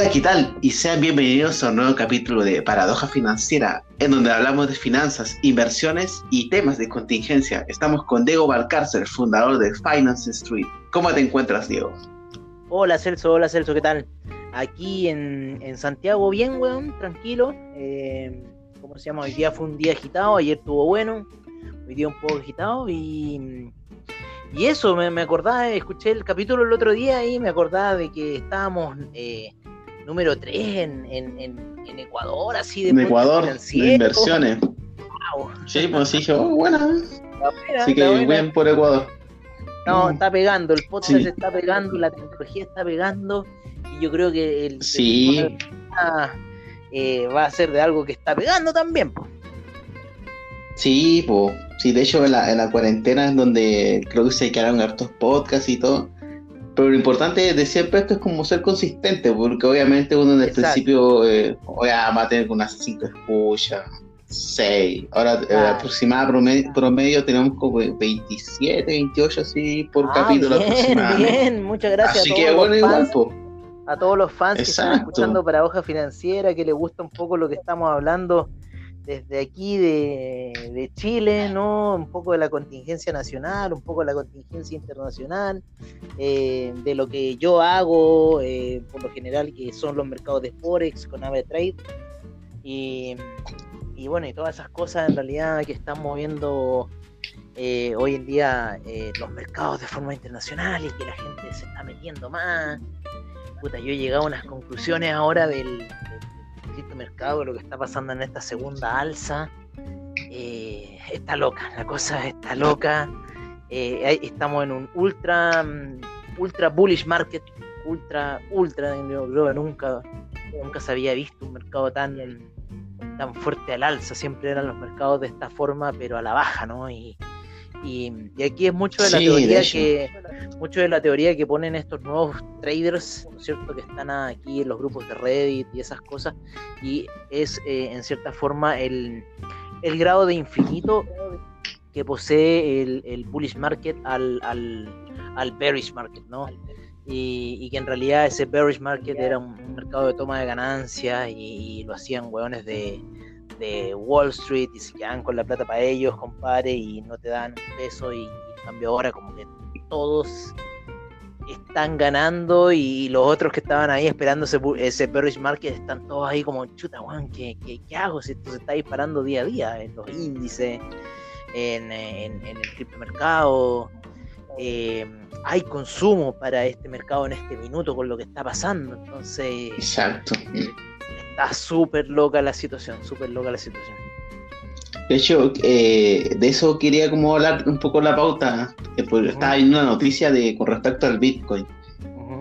Hola, ¿qué tal? Y sean bienvenidos a un nuevo capítulo de Paradoja Financiera, en donde hablamos de finanzas, inversiones y temas de contingencia. Estamos con Diego Valcárcel, fundador de Finance Street. ¿Cómo te encuentras, Diego? Hola, Celso, hola, Celso, ¿qué tal? Aquí en, Santiago, bien, weón, tranquilo. Eh, ¿Cómo se llama? Hoy día fue un día agitado, ayer estuvo bueno, hoy día un poco agitado y y eso, me, acordaba, escuché el capítulo el otro día y me acordaba de que estábamos eh, número 3 en, en, Ecuador, así de... En Ecuador, de inversiones. Sí, pues sí, yo, oh, buena. Así que bien por Ecuador. No, está pegando, el podcast está pegando, la tecnología está pegando y yo creo que el... Sí. eh, va a ser de algo que está pegando también. Pues. Sí, pues, sí, de hecho en la, en la cuarentena es donde creo que se quedaron hartos podcasts y todo. Pero lo importante de siempre esto es como ser consistente, porque obviamente uno en el principio eh, va a tener unas 5 escuchas, 6. Ahora eh, aproximada promedio, tenemos como 27, 28 así por ah, capítulo bien, Bien, muchas gracias. Así que bueno, igual, pues. A todos los fans que están escuchando para Hoja Financiera, que les gusta un poco lo que estamos hablando desde aquí de, Chile, ¿no? Un poco de la contingencia nacional, un poco de la contingencia internacional, eh, de lo que yo hago, eh, por lo general, que son los mercados de Forex con Ave Trade. Y, bueno, y todas esas cosas en realidad que están moviendo eh, hoy en día los mercados de forma internacional y que la gente se está metiendo más. Puta, yo he llegado a unas conclusiones ahora del mercado, lo que está pasando en esta segunda alza, eh, está loca, la cosa está loca. Eh, estamos en un ultra, mm, ultra bullish market, ultra, ultra, yo nunca, nunca se había visto un mercado tan, tan fuerte al alza, siempre eran los mercados de esta forma, pero a la baja, ¿no? Y, y, aquí es mucho de la teoría que mucho de la teoría que ponen estos nuevos traders, cierto? Que están aquí en los grupos de Reddit y esas cosas, y es eh, en cierta forma el, el, grado de infinito que posee el, el bullish market al, al, al, bearish market, ¿no? Y, y, que en realidad ese bearish market era un, mercado de toma de ganancias y, y lo hacían hueones de, de Wall Street y se quedan con la plata para ellos, compadre, y no te dan un peso y, en cambio ahora como que todos están ganando y los otros que estaban ahí esperando ese, ese bearish market están todos ahí como, chuta, Juan, ¿qué, qué, hago si esto se está disparando día a día en los índices, en, en, el criptomercado? Eh, hay consumo para este mercado en este minuto con lo que está pasando, entonces... Exacto. Está súper loca la situación, súper loca la situación. De hecho, eh, de eso quería como hablar un poco la pauta, porque estaba viendo una noticia de con respecto al Bitcoin.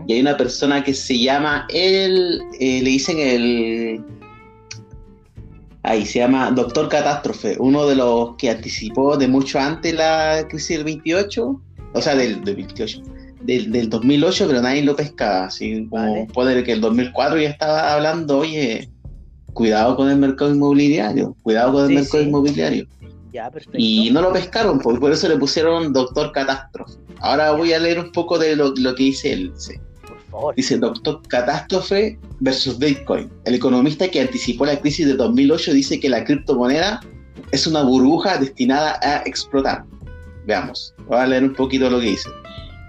Y hay una persona que se llama, él, eh, le dicen el... Ahí se llama Doctor Catástrofe, uno de los que anticipó de mucho antes la crisis del 28, o sea, del, del 28, del, 2008, pero nadie lo pescaba. Así como puede que el 2004 ya estaba hablando, oye, cuidado con el mercado inmobiliario, cuidado con el mercado inmobiliario. y no lo pescaron, pues, por eso le pusieron Doctor Catástrofe. Ahora voy a leer un poco de lo, que dice él. Dice, dice Doctor Catástrofe versus Bitcoin. El economista que anticipó la crisis de 2008 dice que la criptomoneda es una burbuja destinada a explotar. Veamos, voy a leer un poquito lo que dice.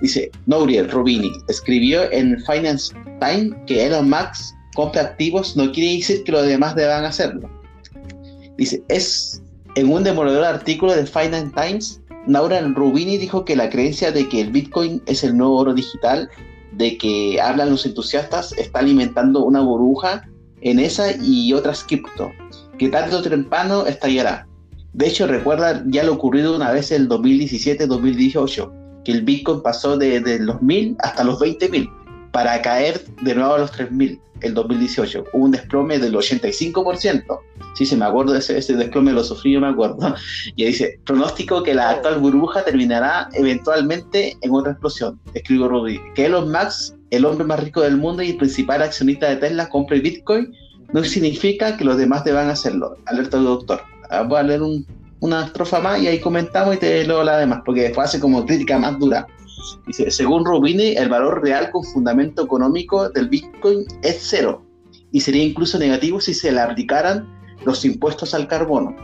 Dice, Nouriel Rubini escribió en Finance Times que Elon Musk compra activos no quiere decir que los demás deban hacerlo. Dice, es en un demoledor artículo de Finance Times, Nouriel Rubini dijo que la creencia de que el Bitcoin es el nuevo oro digital, de que hablan los entusiastas, está alimentando una burbuja en esa y otras cripto, que tarde o temprano estallará. De hecho, recuerda ya lo ocurrido una vez en el 2017-2018 el Bitcoin pasó de, los 1000 hasta los 20.000 para caer de nuevo a los 3000 el 2018. Hubo un desplome del 85%. Sí, se me acuerdo de ese, desplome, lo sufrí, yo me acuerdo. Y dice, pronóstico que la actual burbuja terminará eventualmente en otra explosión. Escribo Rudy, que Elon Musk, el hombre más rico del mundo y principal accionista de Tesla, compre Bitcoin, no significa que los demás deban hacerlo. Alerta del doctor. Ah, voy a leer un, una estrofa más y ahí comentamos y te leo la demás, porque después hace como crítica más dura Dice, según Rubini, el valor real con fundamento económico del Bitcoin es cero y sería incluso negativo si se le aplicaran los impuestos al carbono.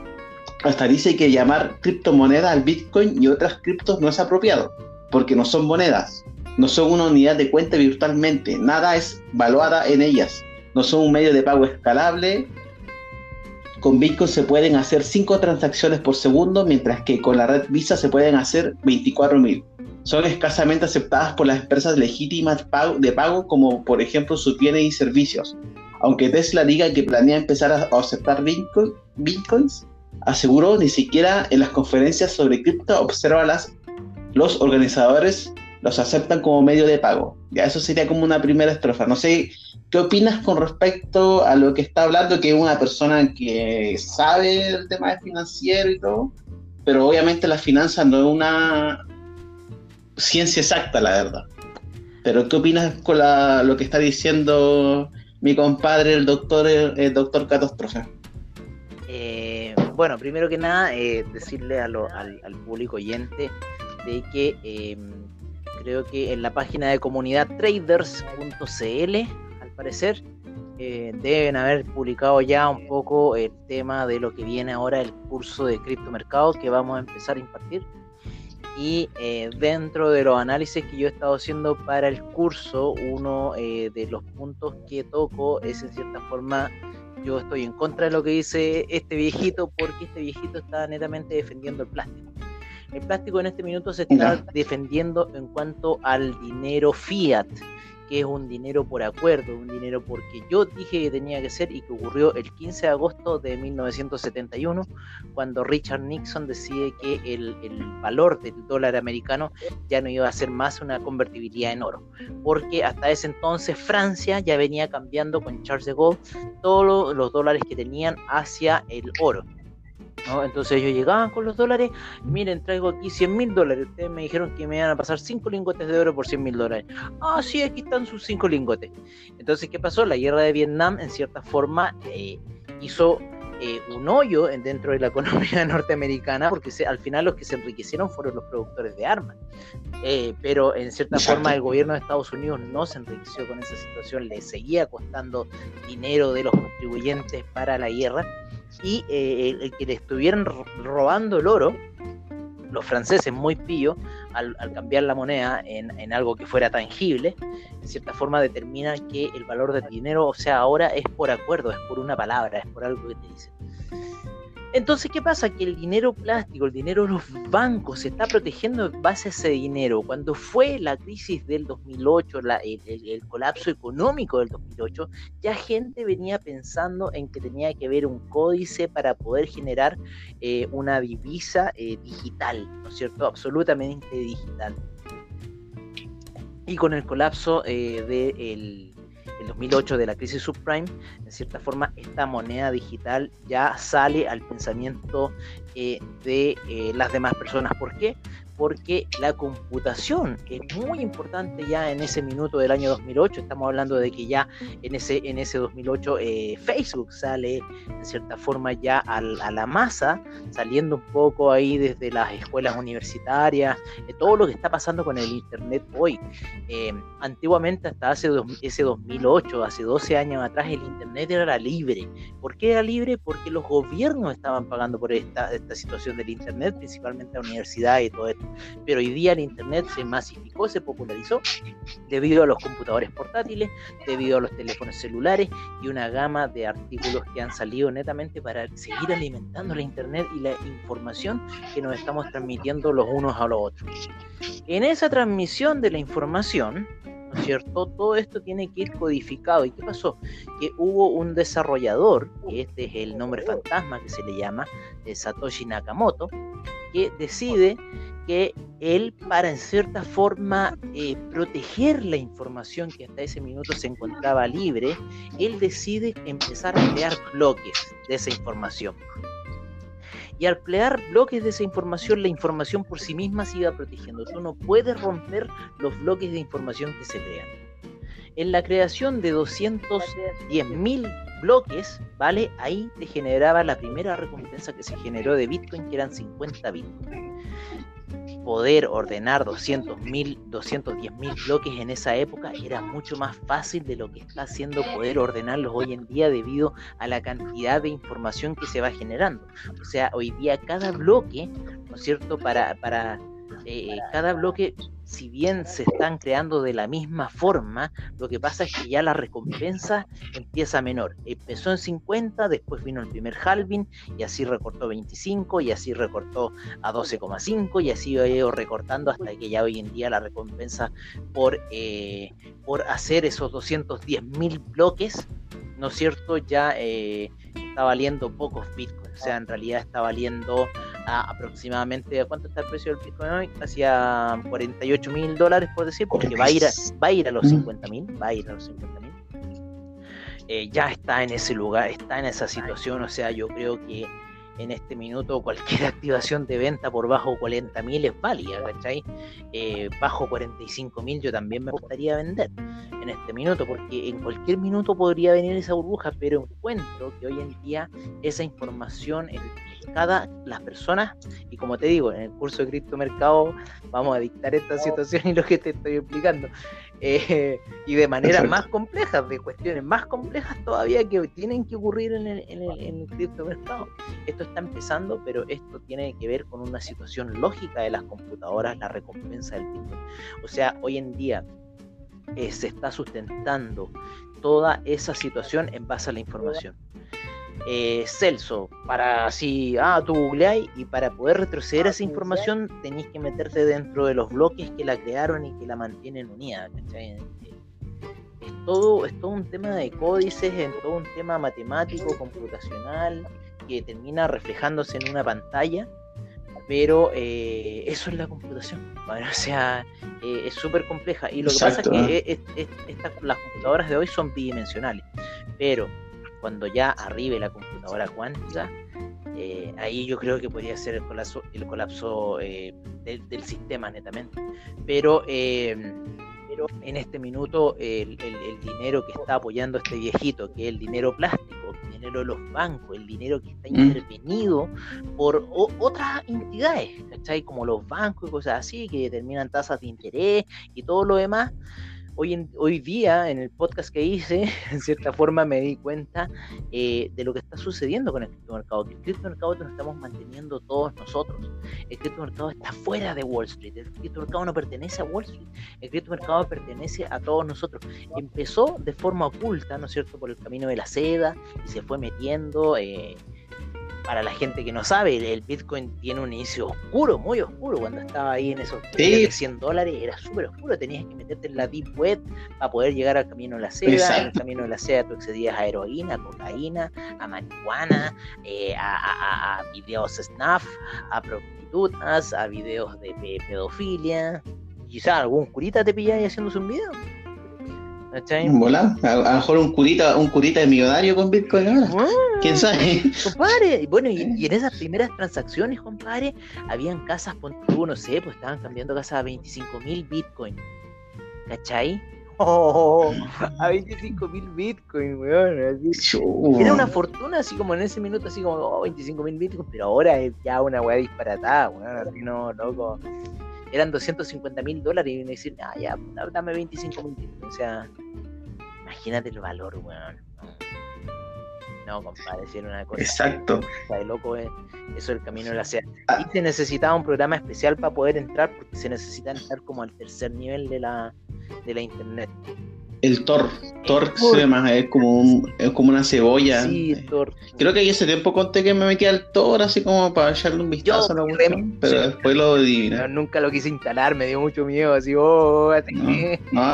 Hasta dice que llamar criptomoneda al Bitcoin y otras criptos no es apropiado, porque no son monedas, no son una unidad de cuenta virtualmente, nada es valuada en ellas, no son un medio de pago escalable. Con Bitcoin se pueden hacer 5 transacciones por segundo, mientras que con la red Visa se pueden hacer 24.000. Son escasamente aceptadas por las empresas legítimas de pago, como por ejemplo sus bienes y servicios. Aunque Tesla diga que planea empezar a aceptar Bitcoin, Bitcoins, aseguró ni siquiera en las conferencias sobre cripto observa las, los organizadores los aceptan como medio de pago. Ya eso sería como una primera estrofa. No sé, ¿qué opinas con respecto a lo que está hablando, que es una persona que sabe el tema de financiero y todo? Pero obviamente la finanza no es una ciencia exacta, la verdad. Pero ¿qué opinas con lo que está diciendo mi compadre, el doctor, el, doctor Catástrofe? Eh, bueno, primero que nada, eh, decirle al, público oyente de que em, creo que en la página de comunidad traders.cl, al parecer, eh, deben haber publicado ya un poco el tema de lo que viene ahora el curso de criptomercado que vamos a empezar a impartir. Y eh, dentro de los análisis que yo he estado haciendo para el curso, uno eh, de los puntos que toco es en cierta forma yo estoy en contra de lo que dice este viejito porque este viejito está netamente defendiendo el plástico. El plástico en este minuto se está defendiendo en cuanto al dinero fiat, que es un dinero por acuerdo, un dinero porque yo dije que tenía que ser y que ocurrió el 15 de agosto de 1971, cuando Richard Nixon decide que el, valor del dólar americano ya no iba a ser más una convertibilidad en oro, porque hasta ese entonces Francia ya venía cambiando con Charles de Gaulle todos los dólares que tenían hacia el oro. Entonces ellos llegaban con los dólares, miren, traigo aquí 100 mil dólares, ustedes me dijeron que me iban a pasar 5 lingotes de oro por 100 mil dólares. Ah, sí, aquí están sus 5 lingotes. Entonces, ¿qué pasó? La guerra de Vietnam, en cierta forma, eh, hizo eh, un hoyo dentro de la economía norteamericana, porque al final los que se enriquecieron fueron los productores de armas. Eh, pero en cierta forma el gobierno de Estados Unidos no se enriqueció con esa situación, le seguía costando dinero de los contribuyentes para la guerra y eh, el, que le estuvieran robando el oro, los franceses muy pillos, al, cambiar la moneda en, algo que fuera tangible, en cierta forma determinan que el valor del dinero, o sea, ahora es por acuerdo, es por una palabra, es por algo que te dicen. Entonces, ¿qué pasa? Que el dinero plástico, el dinero de los bancos, se está protegiendo en base a ese dinero. Cuando fue la crisis del 2008, el, colapso económico del 2008, ya gente venía pensando en que tenía que haber un códice para poder generar eh, una divisa eh, digital, ¿no es cierto? Absolutamente digital. Y con el colapso eh, del 2008 de la crisis subprime, en cierta forma esta moneda digital ya sale al pensamiento eh, de eh, las demás personas. ¿Por qué? Porque la computación es muy importante ya en ese minuto del año 2008. Estamos hablando de que ya en ese, en ese 2008 eh, Facebook sale en cierta forma ya a la masa, saliendo un poco ahí desde las escuelas universitarias, de todo lo que está pasando con el Internet hoy. Eh, antiguamente, hasta hace ese 2008, hace 12 años atrás, el Internet era libre. ¿Por qué era libre? Porque los gobiernos estaban pagando por esta, esta situación del Internet, principalmente la universidad y todo esto. Pero hoy día el Internet se masificó, se popularizó debido a los computadores portátiles, debido a los teléfonos celulares y una gama de artículos que han salido netamente para seguir alimentando la Internet y la información que nos estamos transmitiendo los unos a los otros. En esa transmisión de la información, ¿no es cierto? Todo esto tiene que ir codificado. ¿Y qué pasó? Que hubo un desarrollador, este es el nombre fantasma que se le llama, Satoshi Nakamoto, que decide que él, para en cierta forma eh, proteger la información que hasta ese minuto se encontraba libre, él decide empezar a crear bloques de esa información. Y al crear bloques de esa información, la información por sí misma se iba protegiendo. Tú no puedes romper los bloques de información que se crean. En la creación de 210.000 bloques, ¿vale? Ahí te generaba la primera recompensa que se generó de Bitcoin, que eran 50 Bitcoin. Poder ordenar 200.000, 210.000 bloques en esa época era mucho más fácil de lo que está haciendo poder ordenarlos hoy en día debido a la cantidad de información que se va generando. O sea, hoy día cada bloque, ¿no es cierto?, para, para eh, cada bloque si bien se están creando de la misma forma, lo que pasa es que ya la recompensa empieza menor. Empezó en 50, después vino el primer halving y así recortó 25 y así recortó a 12,5 y así ha ido recortando hasta que ya hoy en día la recompensa por, eh, por hacer esos 210 mil bloques, ¿no es cierto? Ya eh, está valiendo pocos bitcoins, o sea, en realidad está valiendo aproximadamente, ¿cuánto está el precio del Bitcoin hoy? Hacia 48 mil dólares, por decir, porque va a ir a, va a, ir a los 50 mil, va a ir a los 50 mil. Eh, ya está en ese lugar, está en esa situación, o sea, yo creo que en este minuto cualquier activación de venta por bajo 40 mil es válida, ¿cachai? Eh, bajo 45 mil yo también me gustaría vender en este minuto, porque en cualquier minuto podría venir esa burbuja, pero encuentro que hoy en día esa información, el cada las personas. Y como te digo en el curso de criptomercado vamos a dictar esta situación y lo que te estoy explicando. Eh, y de manera más complejas de cuestiones más complejas todavía que tienen que ocurrir en el, en, el, en el criptomercado. Esto está empezando pero esto tiene que ver con una situación lógica de las computadoras la recompensa del Bitcoin. O sea hoy en día eh, se está sustentando toda esa situación en base a la información eh, Celso, para así, ah, tú googleáis y para poder retroceder esa información tenéis que meterte dentro de los bloques que la crearon y que la mantienen unida, Es todo, es todo un tema de códices, es todo un tema matemático, computacional, que termina reflejándose en una pantalla, pero eh, eso es la computación, o sea, eh, es súper compleja. Y lo que pasa es que las computadoras de hoy son bidimensionales, pero cuando ya arribe la computadora cuántica, eh, ahí yo creo que podría ser el colapso, el colapso eh, del, sistema netamente. Pero, em, pero en este minuto el, dinero que está apoyando este viejito, que es el dinero plástico, el dinero de los bancos, el dinero que está mm. intervenido por otras entidades, ¿cachai? Como los bancos y cosas así, que determinan tasas de interés y todo lo demás hoy, hoy día, en el podcast que hice, en cierta forma me di cuenta eh, de lo que está sucediendo con el criptomercado, que el criptomercado nos estamos manteniendo todos nosotros. El criptomercado está fuera de Wall Street, el criptomercado no pertenece a Wall Street, el criptomercado pertenece a todos nosotros. Empezó de forma oculta, ¿no es cierto?, por el camino de la seda y se fue metiendo. Eh, para la gente que no sabe, el Bitcoin tiene un inicio oscuro, muy oscuro. Cuando estaba ahí en esos 100 dólares era súper oscuro. Tenías que meterte en la Deep Web para poder llegar al camino de la seda. En el camino de la seda tú accedías a heroína, a cocaína, a marihuana, eh, a, videos snuff, a prostitutas, a videos de pedofilia. Quizá algún curita te pilláis haciéndose un video. Volá, a, lo mejor un curita, un curita de millonario con Bitcoin ahora. ¿Quién sabe? Compadre, bueno, y, en esas primeras transacciones, compadre, habían casas, no sé, pues estaban cambiando casas a 25 mil Bitcoin. ¿Cachai? Oh, a 25 mil Bitcoin, weón. Era una fortuna, así como en ese minuto, así como, oh, 25 mil Bitcoin, pero ahora es ya una weá disparatada, weón. Así no, loco eran 250 mil dólares y me decir, ah, ya, dame 25 mil. O sea, imagínate el valor, weón. No, compadre, si era una cosa. Exacto. de loco, eh. eso es el camino de la seda. Ah. Y se necesitaba un programa especial para poder entrar, porque se necesita entrar como al tercer nivel de la, de la internet. El Tor, Tor se llama, es como, un, es como una cebolla. Sí, Tor. Creo que ahí ese tiempo conté que me metí al Tor así como para echarle un vistazo a la pero después lo adiviné. nunca lo quise instalar, me dio mucho miedo, así, oh, así. No,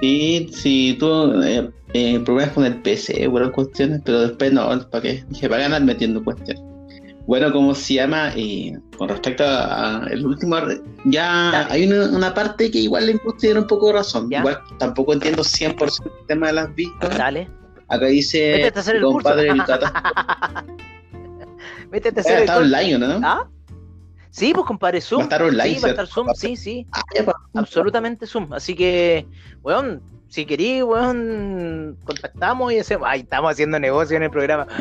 sí, sí, tú eh, eh, problemas con el PC, bueno, cuestiones, pero después no, ¿para qué? Dije, para ganar metiendo cuestiones. Bueno, ¿cómo se llama? Y con respecto a, el último, ya hay una, parte que igual le tiene un poco de razón. Igual tampoco entiendo 100% el tema de las vistas. Dale. Acá dice compadre el Métete a hacer está online, ¿no? ¿Ah? Sí, pues compadre, Zoom. Va a estar online. Sí, va a estar Zoom, sí, sí. Ah, pues. Absolutamente Zoom. Así que, weón, si querís, weón, contactamos y hacemos. Ay, estamos haciendo negocio en el programa.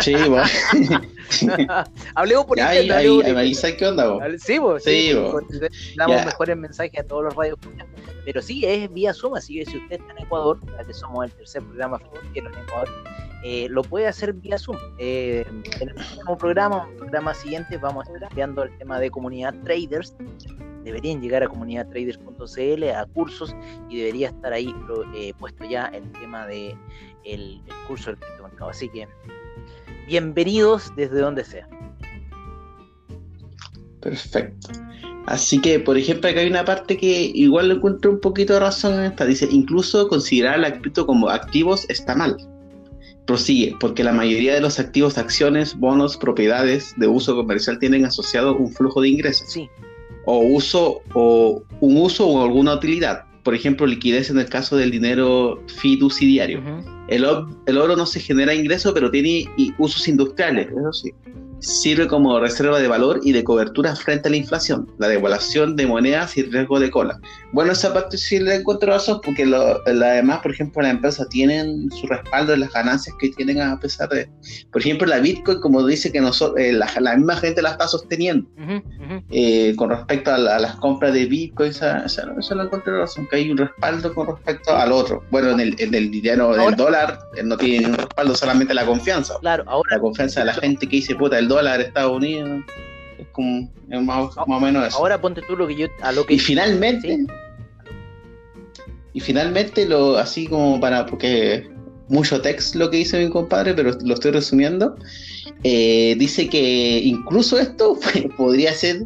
Sí, bueno. Hablemos por ya, internet. Ahí, ahí, ahí, qué onda, vos. Sí, vos. Sí, vos. Damos mejores mensajes a todos los radios. Pero sí, es vía Zoom, así que si usted está en Ecuador, ya que somos el tercer programa financiero en Ecuador, eh, lo puede hacer vía Zoom. Eh, en el próximo programa, el programa siguiente, vamos a estar estudiando el tema de comunidad traders. Deberían llegar a comunidadtraders.cl, a cursos, y debería estar ahí eh, puesto ya el tema de el, el curso del criptomercado. Así que bienvenidos desde donde sea. Perfecto. Así que, por ejemplo, acá hay una parte que igual le encuentro un poquito de razón en esta. Dice, incluso considerar al cripto como activos está mal. Prosigue, porque la mayoría de los activos, acciones, bonos, propiedades de uso comercial tienen asociado un flujo de ingresos. Sí. O uso, o un uso o alguna utilidad. Por ejemplo, liquidez en el caso del dinero fiduciario. el, el, oro no se genera ingreso, pero tiene usos industriales, eso sí sirve como reserva de valor y de cobertura frente a la inflación, la devaluación de monedas y riesgo de cola. Bueno, esa parte sí le encuentro razón porque lo, además, por ejemplo, las empresas tienen su respaldo en las ganancias que tienen a pesar de... Por ejemplo, la Bitcoin, como dice que nosotros, eh, la, la, misma gente la está sosteniendo eh, con respecto a, las compras de Bitcoin, esa, esa, esa la encuentro razón, que hay un respaldo con respecto al otro. Bueno, en el, en el dinero, del dólar, eh, no tiene un respaldo, solamente la confianza. Claro, ahora... La confianza de la gente que dice, puta, el dólar Estados Unidos. Es como más, o menos eso. Ahora ponte tú lo que yo a lo que y finalmente y finalmente lo así como para porque mucho text lo que dice mi compadre, pero lo estoy resumiendo. Eh, dice que incluso esto podría ser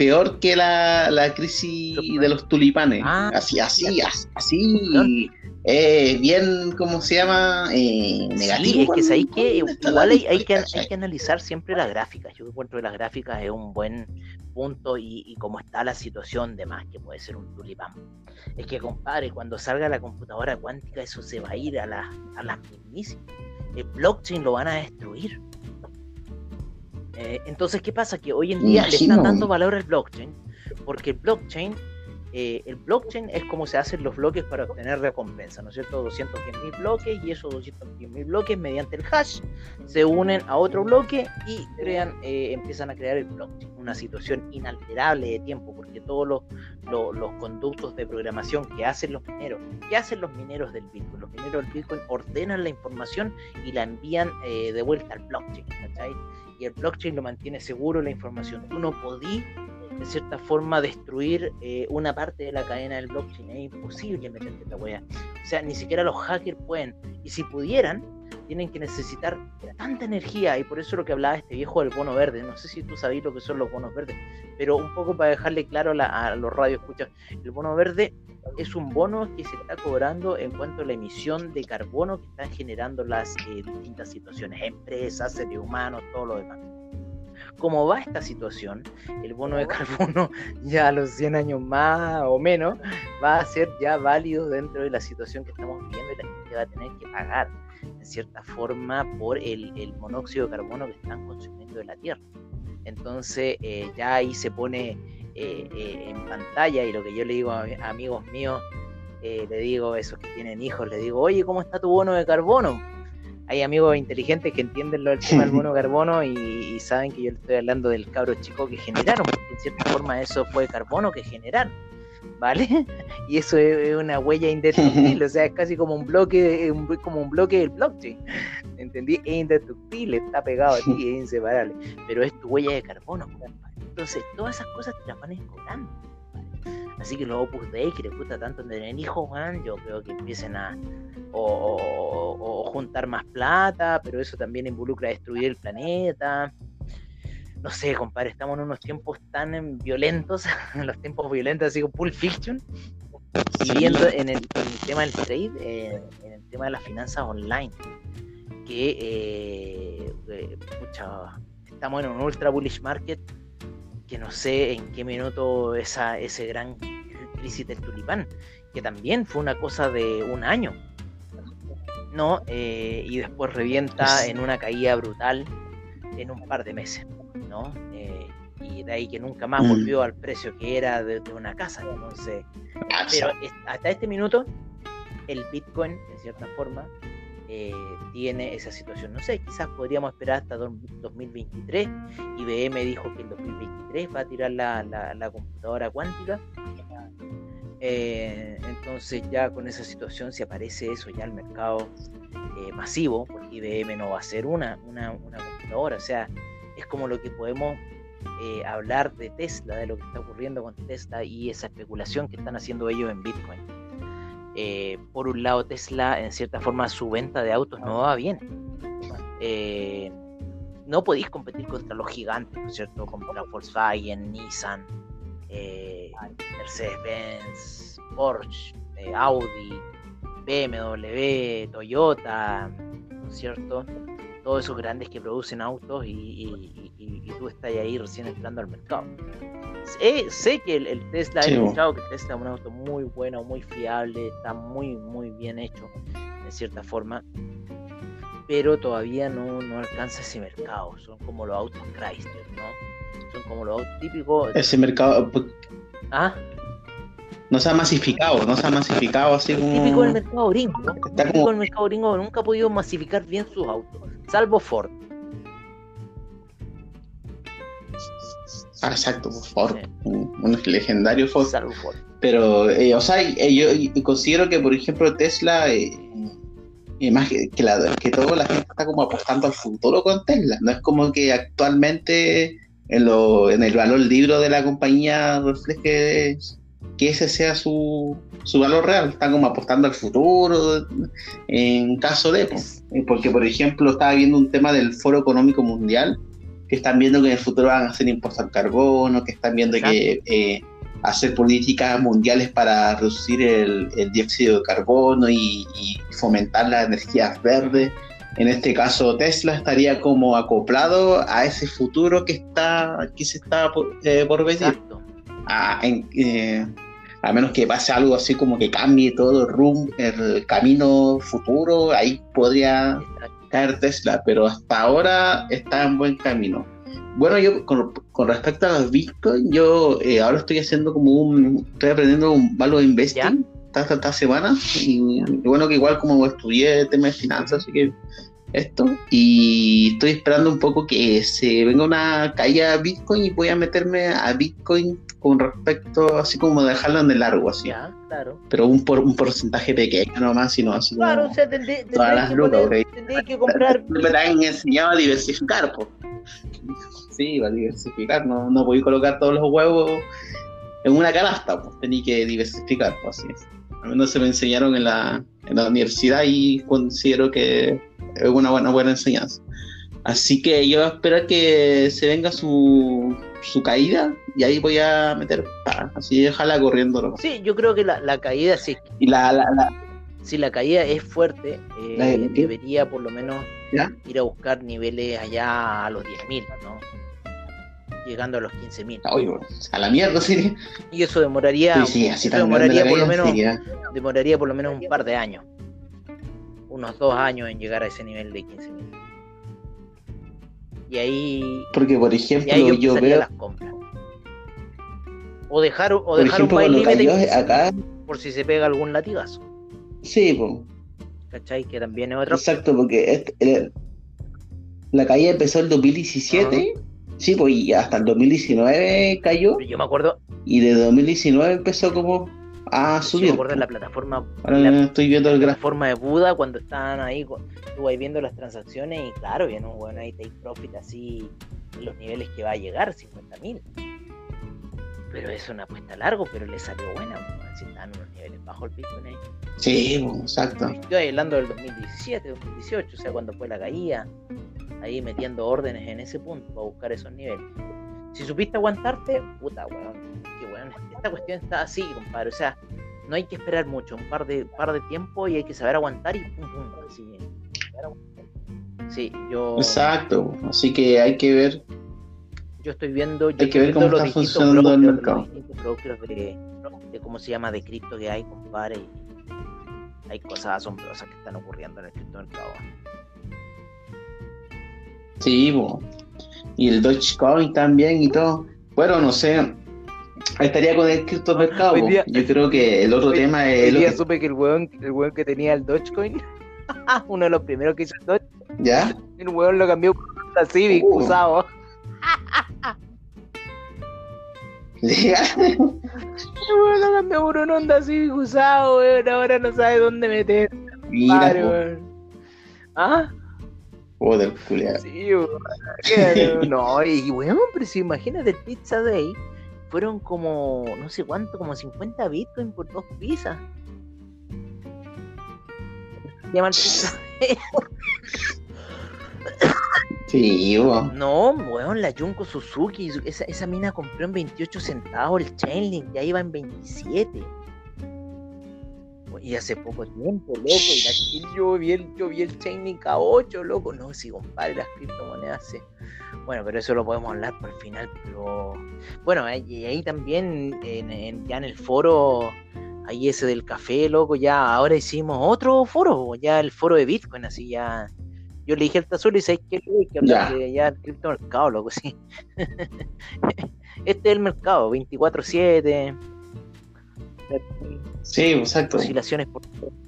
peor que la, la crisis de los tulipanes. Ah, así, así, así, eh, bien, ¿cómo se llama? Eh, negativo. Sí, es que que igual hay, hay, que, hay que analizar siempre las gráficas. Yo encuentro que las gráficas es un buen punto y, y cómo está la situación de más que puede ser un tulipán. Es que, compadre, cuando salga la computadora cuántica, eso se va a ir a, la, a las mismísimas. El blockchain lo van a destruir. Eh, entonces, ¿qué pasa? Que hoy en día le están dando valor al blockchain, porque el blockchain eh, el blockchain es como se hacen los bloques para obtener recompensa, ¿no es cierto? 210.000 bloques y esos 210.000 bloques mediante el hash se unen a otro bloque y crean, eh, empiezan a crear el blockchain, una situación inalterable de tiempo porque todos los, los, conductos de programación que hacen los mineros, que hacen los mineros del Bitcoin, los mineros del Bitcoin ordenan la información y la envían eh, de vuelta al blockchain, ¿cachai? Y el blockchain lo mantiene seguro la información. Tú no podís de cierta forma destruir eh, una parte de la cadena del blockchain. Es imposible meterte esta wea. O sea, ni siquiera los hackers pueden. Y si pudieran, tienen que necesitar tanta energía. Y por eso lo que hablaba este viejo del bono verde. No sé si tú sabes lo que son los bonos verdes. Pero un poco para dejarle claro a, los radios escuchas. El bono verde es un bono que se está cobrando en cuanto a la emisión de carbono que están generando las eh, distintas situaciones. Empresas, seres humanos, todo lo demás cómo va esta situación, el bono de carbono ya a los 100 años más o menos va a ser ya válido dentro de la situación que estamos viviendo y la gente va a tener que pagar en cierta forma por el, monóxido de carbono que están consumiendo de la Tierra. Entonces eh, ya ahí se pone eh, eh, en pantalla y lo que yo le digo a, amigos míos, le digo esos que tienen hijos, le digo, oye, ¿cómo está tu bono de carbono? hay amigos inteligentes que entienden lo del tema del mono carbono y, saben que yo le estoy hablando del cabro chico que generaron, porque en cierta forma eso fue carbono que generaron, ¿vale? Y eso es una huella indestructible, o sea, es casi como un bloque, como un bloque del blockchain, ¿entendí? Es indestructible, está pegado a ti, es inseparable, pero es tu huella de carbono, entonces todas esas cosas te las van cobrando. Así que los Opus Dei que les gusta tanto tener hijos, man, yo creo que empiecen a o, juntar más plata, pero eso también involucra destruir el planeta. No sé, compadre, estamos en unos tiempos tan violentos, en los tiempos violentos, así como Pulp Fiction, y viendo en el, tema del trade, eh, en el tema de las finanzas online, que eh, eh, estamos en un ultra bullish market que no sé en qué minuto esa ese gran crisis del tulipán, que también fue una cosa de un año, ¿no? Eh, y después revienta en una caída brutal en un par de meses, ¿no? Eh, y de ahí que nunca más mm. volvió al precio que era de, una casa. Entonces, pero hasta este minuto, el Bitcoin, en cierta forma, eh, tiene esa situación. No sé, quizás podríamos esperar hasta 2023. IBM dijo que en 2023 va a tirar la, computadora cuántica. Eh, entonces ya con esa situación, si aparece eso ya al mercado eh, masivo, porque IBM no va a ser una, una, una computadora, o sea, es como lo que podemos eh, hablar de Tesla, de lo que está ocurriendo con Tesla y esa especulación que están haciendo ellos en Bitcoin. Eh, por un lado, Tesla, en cierta forma, su venta de autos no va bien. Eh, no podéis competir contra los gigantes, ¿no es cierto? Como la Volkswagen, Nissan, Mercedes-Benz, Porsche, Audi, BMW, Toyota, ¿no es cierto? Todos esos grandes que producen autos y, y tú estás ahí recién entrando al mercado. sé que el, Tesla, he escuchado que Tesla es un auto muy bueno, muy fiable, está muy, muy bien hecho, de cierta forma, pero todavía no, no alcanza ese mercado. Son como los autos Chrysler, ¿no? Son como los autos típicos. Ese mercado. Pues, ¿Ah? no se ha masificado, no se ha masificado así como. Típico del mercado gringo. ¿no? Típico del mercado gringo nunca ha podido masificar bien sus autos, salvo Ford. Ah, exacto, Ford, un, legendario Ford. Pero, eh, o sea, eh, yo considero que, por ejemplo, Tesla, eh, más que, que, la, que todo la gente está como apostando al futuro con Tesla. No es como que actualmente en, lo, en el valor libro de la compañía refleje que ese sea su, su valor real. Están como apostando al futuro en caso de... Pues, porque, por ejemplo, estaba viendo un tema del Foro Económico Mundial que están viendo que en el futuro van a hacer impuestos al carbono, que están viendo que eh, hacer políticas mundiales para reducir el, dióxido de carbono y, fomentar las energías verdes. En este caso, Tesla estaría como acoplado a ese futuro que está que se está por, eh, venir. A, eh, a menos que pase algo así como que cambie todo el, rum, el camino futuro, ahí podría caer Tesla, pero hasta ahora está en buen camino. Bueno, yo con, respecto a los Bitcoin, yo eh, ahora estoy haciendo como un, estoy aprendiendo un valor investing esta, esta, semana y, bueno que igual como estudié temas de finanzas, así que esto y estoy esperando un poco que se venga una caída de Bitcoin y voy a meterme a Bitcoin con respecto, así como dejarlo en el largo, así. Ya, claro. Pero un, por, un porcentaje pequeño nomás, sino así claro, o sea, tendré, todas las lucas. que comprar. Me han enseñado a diversificar, pues. Sí, a diversificar, no, no a colocar todos los huevos en una canasta, pues tenía que diversificar, pues así es. Al menos se me enseñaron en la, en la universidad y considero que es una buena, buena enseñanza. Así que yo espero que se venga su, su caída y ahí voy a meter, así déjala corriendo. Sí, yo creo que la, la caída sí. Y la, la, Si la caída es fuerte, eh, debería por lo menos ir a buscar niveles allá a los 10.000, ¿no? Llegando a los 15.000. a la mierda, sí. Y eso demoraría, sí, así demoraría por lo menos, demoraría por lo menos un par de años. Unos dos años en llegar a ese nivel de 15.000. Y ahí. Porque, por ejemplo, yo, veo. Las compras. O dejar, o dejar un baile acá... por si se pega algún latigazo. Sí, pues. ¿Cachai? Que también es otro. Exacto, porque la caída empezó en 2017. Sí, pues y hasta el 2019 cayó. yo me acuerdo. Y de 2019 empezó como a subir. me acuerdo en la plataforma. la estoy viendo el plataforma de Buda cuando estaban ahí, tú ahí viendo las transacciones y claro, viene un bueno ahí take profit así, los niveles que va a llegar, 50 mil. Pero es una apuesta largo, pero le salió buena, si están unos niveles bajo el Bitcoin ahí. Sí, exacto. Estoy hablando del 2017, 2018, o sea, cuando fue la caída, ahí metiendo órdenes en ese punto para buscar esos niveles. Si supiste aguantarte, puta, weón, Esta cuestión está así, compadre. O sea, no hay que esperar mucho, un par de, par de tiempo y hay que saber aguantar y pum, pum, así. Sí, yo. Exacto, así que hay que ver. Yo estoy viendo. Yo hay que ver cómo está funcionando el mercado. de, de, cómo se llama, de cripto que hay, compadre. Y hay cosas asombrosas que están ocurriendo en el criptomercado. Sí, bo y el Dogecoin también y todo. Bueno, no sé. Estaría con el criptomercado. Yo creo que el otro tema es. El día supe que el weón, el weón que tenía el Dogecoin, uno de los primeros que hizo el Doge, ¿Ya? el weón lo cambió por un Civic uh. usado. El weón lo cambió por un Honda Civic usado, weón. Ahora no sabe dónde meter. Mira, weón. ¿Ah? Joder, culiado. Sí, weón. No, y weón, pero si imagínate el Pizza Day, fueron como, no sé cuánto, como 50 bitcoins por dos pizzas. Sí. No, weón, la Junko Suzuki, esa, esa mina compró en 28 centavos el Chainlink, ya iba en 27 y hace poco tiempo, loco, y yo vi el, yo vi el Chainlink a 8, loco, no, si compadre, las criptomonedas sí. Bueno, pero eso lo podemos hablar por el final, pero bueno, y ahí también, en, ya en el foro, ahí ese del café, loco, ya ahora hicimos otro foro, ya el foro de Bitcoin, así ya. Yo le dije al Tazul y sabes que ya. ya el criptomercado, loco, sí. este es el mercado, 24-7 Sí, exacto. Oscilaciones por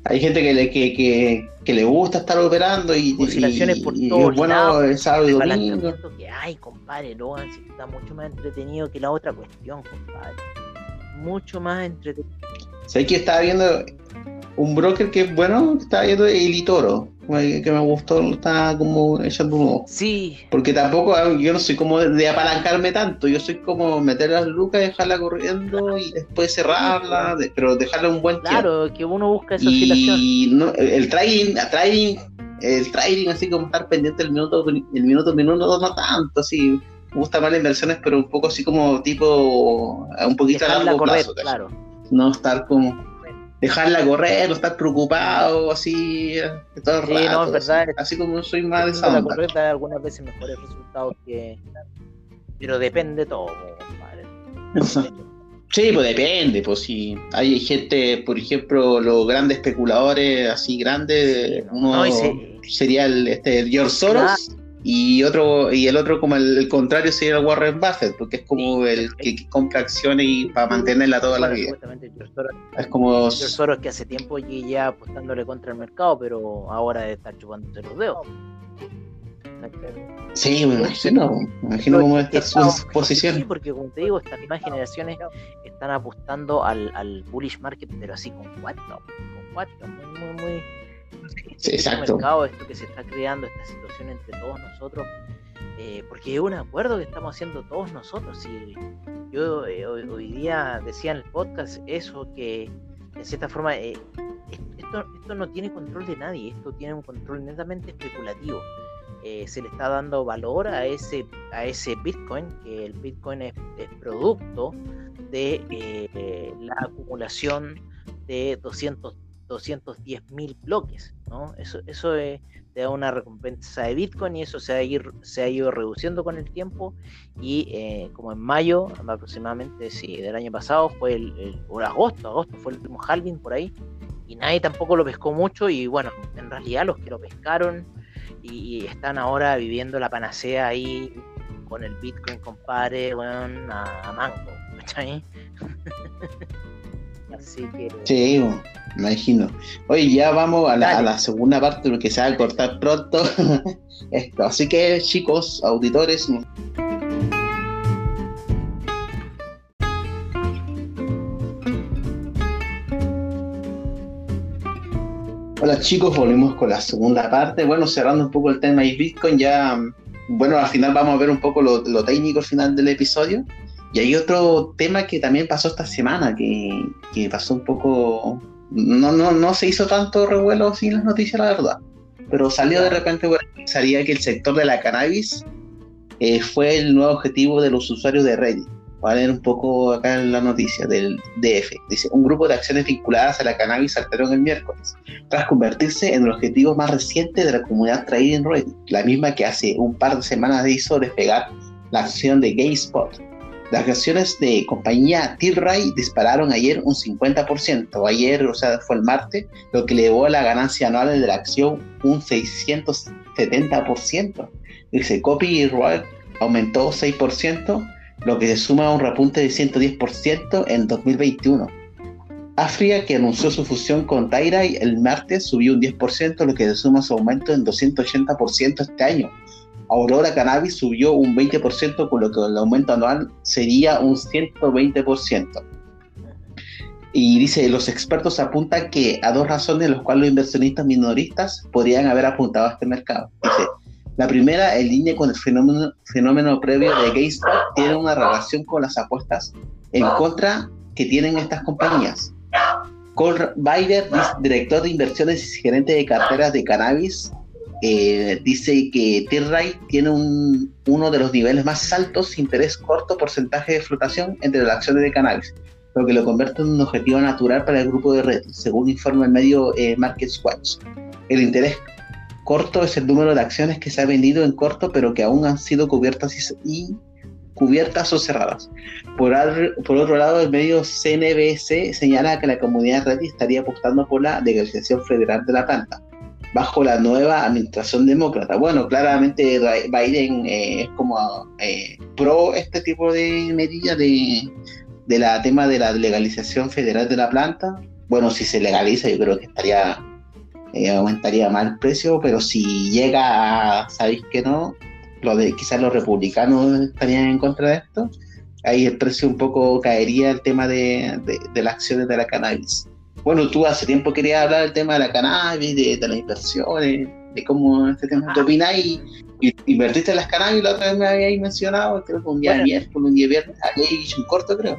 Hay gente que le, que, que, que le gusta estar operando y, oscilaciones por y, todos bueno, lados. sábado y domingo. que hay, compadre, no, está mucho más entretenido que la otra cuestión, compadre. Mucho más entretenido. Sé que estaba viendo un broker que es bueno, estaba viendo el Itoro que me gustó, está como echando un Sí. Porque tampoco, ah, yo no soy como de apalancarme tanto, yo soy como meter las lucas, dejarla corriendo y después cerrarla, pero dejarla un buen tiempo. Claro, que uno busca esa y no, el trading, trading, el trading así como estar pendiente el minuto, el minuto, minuto, no tanto, así. Me gusta más las inversiones, pero un poco así como tipo, un poquito a largo plazo. Claro. No estar como dejarla correr, no estar preocupado, así, de todo el sí, No, es verdad, así, como soy más de esa onda. correr da algunas veces mejores resultados que... Pero depende todo, compadre. Sí, pues depende, pues si hay gente, por ejemplo, los grandes especuladores así grandes, uno sería el este George Soros, y otro y el otro como el, contrario sería el Warren Buffett porque es como el que, compra acciones y para mantenerla toda la vida. Es como Soros que hace tiempo ya apostándole contra el mercado pero ahora está chupándose los dedos. Sí, me imagino, me imagino cómo está su posición. Sí, porque como te digo, estas nuevas generaciones están apostando al, al bullish market, pero así con cuatro, con cuatro, muy, muy, muy, Sí, exacto. mercado, esto que se está creando, esta situación entre todos nosotros, eh, porque es un acuerdo que estamos haciendo todos nosotros. Y yo eh, hoy, día decía en el podcast eso, que en cierta forma eh, esto, esto no tiene control de nadie, esto tiene un control netamente especulativo. se le está dando valor a ese, a ese Bitcoin, que el Bitcoin es, es producto de la acumulación de 200 210 mil bloques, ¿no? Eso, eso te da una recompensa de Bitcoin y eso se ha, ido, se ha ido reduciendo con el tiempo y eh, como en mayo aproximadamente, sí, del año pasado fue el, agosto, agosto fue el último halving por ahí y nadie tampoco lo pescó mucho y bueno, en realidad los que lo pescaron y, están ahora viviendo la panacea ahí con el Bitcoin, compadre, bueno, a, mango, Sí, imagino. Oye, ya vamos a la, segunda parte porque se va a cortar pronto esto. Así que, chicos, auditores. Hola chicos, volvemos con la segunda parte. Bueno, cerrando un poco el tema de Bitcoin, ya, bueno, al final vamos a ver un poco lo, lo técnico al final del episodio. Y hay otro tema que también pasó esta semana, que, que pasó un poco no, no, no se hizo tanto revuelo sin las noticias, la verdad. Pero salió de repente, bueno, salía que el sector de la cannabis eh, fue el nuevo objetivo de los usuarios de Reddit. Voy a leer un poco acá en la noticia del DF. Dice, un grupo de acciones vinculadas a la cannabis saltaron el miércoles, tras convertirse en el objetivo más reciente de la comunidad trading en Reddit, la misma que hace un par de semanas hizo despegar la acción de GameSpot, las acciones de compañía Tilray dispararon ayer un 50%, ayer, o sea, fue el martes, lo que elevó la ganancia anual de la acción un 670%. Dice Copyright aumentó 6%, lo que se suma a un repunte de 110% en 2021. África, que anunció su fusión con Tyrai el martes, subió un 10%, lo que se suma a su aumento en 280% este año. Aurora Cannabis subió un 20%, con lo que el aumento anual sería un 120%. Y dice, los expertos apuntan que a dos razones las cuales los inversionistas minoristas podrían haber apuntado a este mercado. Dice, la primera, en línea con el fenómeno, fenómeno previo de GameStop, tiene una relación con las apuestas en contra que tienen estas compañías. Cole Bider, director de inversiones y gerente de carteras de cannabis, eh, dice que T-Ray tiene un, uno de los niveles más altos interés corto porcentaje de flotación entre las acciones de cannabis, lo que lo convierte en un objetivo natural para el grupo de red, según informa el medio eh, MarketWatch. El interés corto es el número de acciones que se ha vendido en corto, pero que aún han sido cubiertas o cerradas. Por, por, otro lado, el medio CNBC señala que la comunidad red estaría apostando por la legalización federal de la planta bajo la nueva administración demócrata. Bueno, claramente Biden eh, es como eh, pro este tipo de medidas de, de la tema de la legalización federal de la planta. Bueno, si se legaliza, yo creo que estaría eh, aumentaría más el precio, pero si llega a, sabéis que no, lo de quizás los republicanos estarían en contra de esto, ahí el precio un poco caería el tema de, de las acciones de la cannabis. Bueno, tú hace tiempo querías hablar del tema de la cannabis, de, las inversiones, de cómo este tema, ¿qué opináis? Y, invertiste en las cannabis, la otra vez me habíais mencionado, creo que un día miércoles, un día viernes, habíais un corto, creo.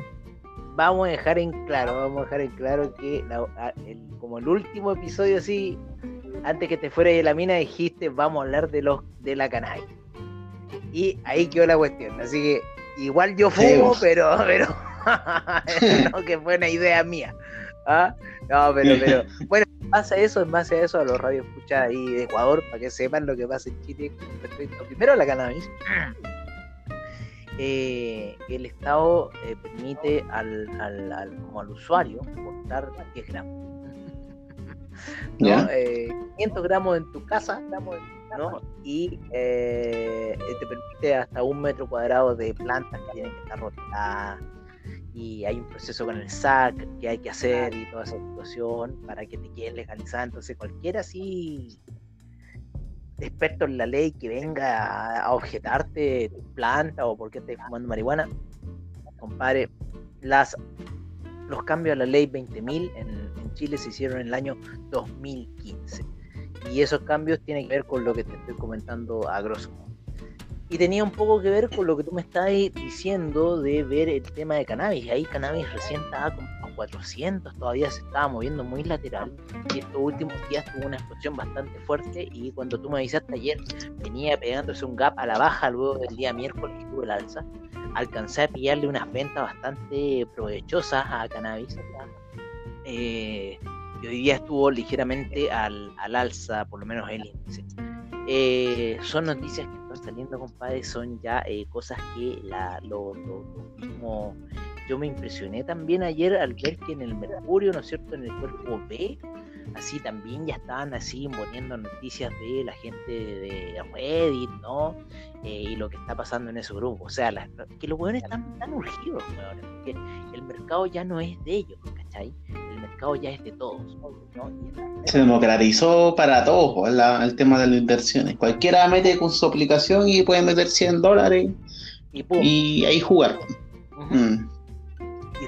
Vamos a dejar en claro, vamos a dejar en claro que como el último episodio así, antes que te fuera de la mina, dijiste vamos a hablar de los de la cannabis. Y ahí quedó la cuestión. Así que igual yo fumo, pero, pero no que fue una idea mía. ¿Ah? No, pero, pero, bueno, pasa eso, en base a eso, a los radios escucha ahí de Ecuador, para que sepan lo que pasa en Chile respecto primero a la cannabis. Eh, el Estado eh, permite al, al, como al usuario cortar 10 gramos. ¿no? 500 eh, gramos en tu casa, ¿no? y te permite hasta un metro cuadrado de plantas que tienen que estar rotadas y hay un proceso con el SAC que hay que hacer y toda esa situación para que te queden legalizadas. Entonces, cualquiera así experto en la ley que venga a objetarte tu planta o por qué estás fumando marihuana, compadre, las, los cambios a la ley 20.000 en, en Chile se hicieron en el año 2015. Y esos cambios tienen que ver con lo que te estoy comentando a grosso modo. Y tenía un poco que ver con lo que tú me estás diciendo de ver el tema de cannabis. Ahí cannabis recién estaba a 400, todavía se estaba moviendo muy lateral. Y estos últimos días tuvo una explosión bastante fuerte. Y cuando tú me avisaste ayer, venía pegándose un gap a la baja luego del día miércoles que el alza. Alcancé a pillarle unas ventas bastante provechosas a cannabis. Eh, y hoy día estuvo ligeramente al, al alza, por lo menos el índice. Eh, son noticias que están saliendo, compadre, son ya eh, cosas que la, lo, mismo. Yo me impresioné también ayer al ver que en el Mercurio, ¿no es cierto?, en el cuerpo B, así también ya estaban así poniendo noticias de la gente de Reddit, ¿no? Eh, y lo que está pasando en ese grupo. O sea, que los hueones están tan urgidos, porque el mercado ya no es de ellos, ¿cachai? El mercado ya es de todos, ¿no? Se democratizó para todos el tema de las inversiones. Cualquiera mete con su aplicación y puede meter 100 dólares y, ahí jugar. Mm.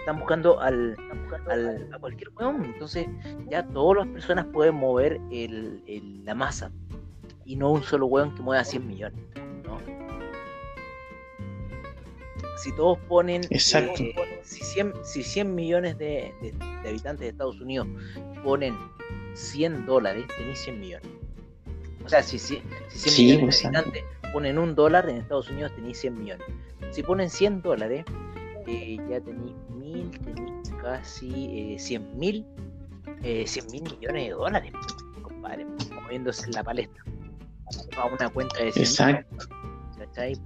Y están buscando al, a cualquier hueón. Entonces ya todas las personas pueden mover el, la masa y no un solo hueón que mueva 100 millones. Si todos ponen, eh, si, 100, si 100 millones de, habitantes de Estados Unidos ponen 100 dólares, tenéis 100 millones. O sea, si, si, 100 millones de habitantes ponen un dólar, en Estados Unidos tenéis 100 millones. Si ponen 100 dólares, eh, ya tenéis mil, casi 100 eh, mil, 100 mil millones de dólares, compadre, moviéndose en la palestra. A una cuenta de 100 Exacto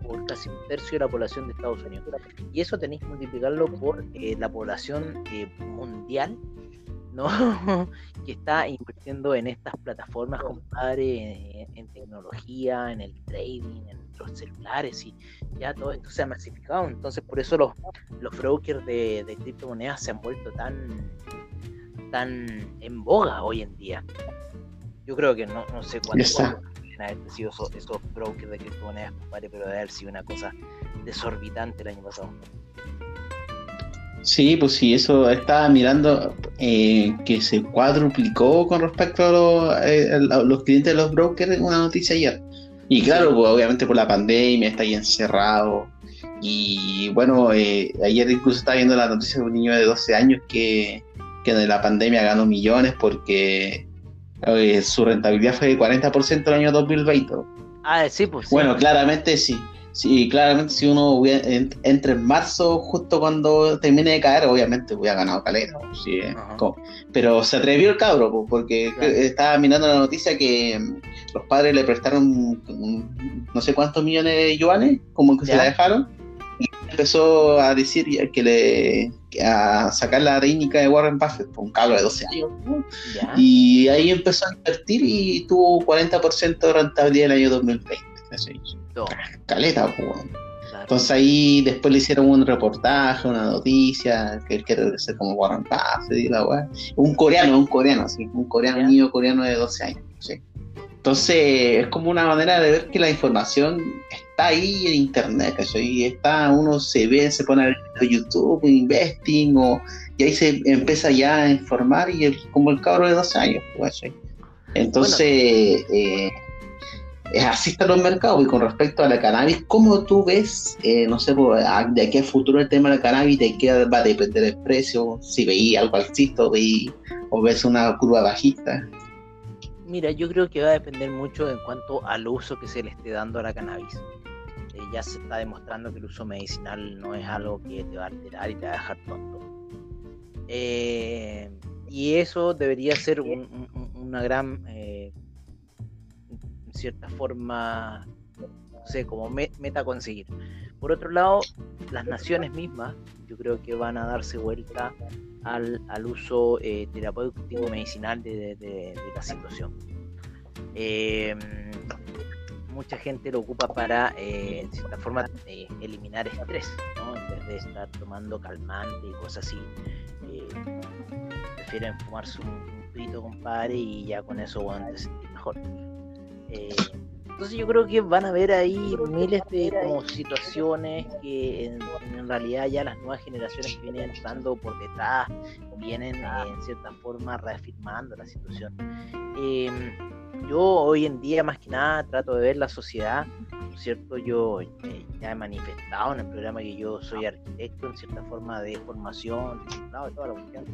por casi un tercio de la población de Estados Unidos. Y eso tenéis que multiplicarlo por eh, la población eh, mundial ¿no? que está invirtiendo en estas plataformas, compadre, en, tecnología, en el trading, en los celulares y ya todo esto se ha masificado. Entonces, por eso los, los brokers de, de criptomonedas se han vuelto tan, tan en boga hoy en día. Yo creo que no, no sé cuánto haber sido esos, esos brokers de criptomonedas, compadre, pero debe haber sido una cosa desorbitante el año pasado. Sí, pues sí, eso estaba mirando eh, que se cuadruplicó con respecto eh, a, los clientes de los brokers una noticia ayer. Y claro, pues, obviamente por la pandemia está ahí encerrado. Y bueno, eh, ayer incluso estaba viendo la noticia de un niño de 12 años que, que en la pandemia ganó millones porque su rentabilidad fue de 40% el año 2020. Ah, sí, pues. Bueno, claramente sí. Sí, claramente si uno entra en marzo, justo cuando termine de caer, obviamente hubiera ganado calera. Sí, eh, pero se atrevió el cabro, porque estaba mirando la noticia que mm, los padres le prestaron no sé cuántos millones de yuanes, como que se la dejaron, y empezó a decir que le a sacar la técnica de Warren Buffett, un cabro de 12 años. Y ahí empezó a invertir y tuvo 40% de rentabilidad en el año 2020. Caleta, Entonces ahí después le hicieron un reportaje, una noticia, que él quiere ser como Warren Buffett y la weá. Un coreano, un coreano, sí, un coreano, un niño coreano de 12 años, sí. Entonces es como una manera de ver que la información está ahí en internet, y está, uno se ve, se pone a ver YouTube, investing, o, y ahí se empieza ya a informar, y como el cabro de 12 años, pues, Entonces, eh, es así están los mercados. Y con respecto a la cannabis, ¿cómo tú ves, eh, no sé, pues, de aquí a futuro el tema de la cannabis, de qué va a depender el precio? Si veí algo alcista o, o ves una curva bajista. Mira, yo creo que va a depender mucho en cuanto al uso que se le esté dando a la cannabis. Eh, ya se está demostrando que el uso medicinal no es algo que te va a alterar y te va a dejar tonto. Eh, y eso debería ser una gran cierta forma, no sé, como meta conseguir. Por otro lado, las naciones mismas, yo creo que van a darse vuelta al, uso eh, terapéutico medicinal de, la situación. Em, mucha gente lo ocupa para, eh, en cierta forma, eh, eliminar estrés, ¿no? En vez de estar tomando calmante y cosas así. prefieren fumarse un, un pito, compadre, y ya con eso, bueno, te sentir mejor. Eh, entonces yo creo que van a haber ahí miles de como situaciones que en, realidad ya las nuevas generaciones que vienen entrando por detrás vienen en cierta forma reafirmando la situación. Em, yo hoy en día más que nada trato de ver la sociedad, ¿no es cierto? Yo eh, ya he manifestado en el programa que yo soy arquitecto en cierta forma de formación, de toda la cuestión.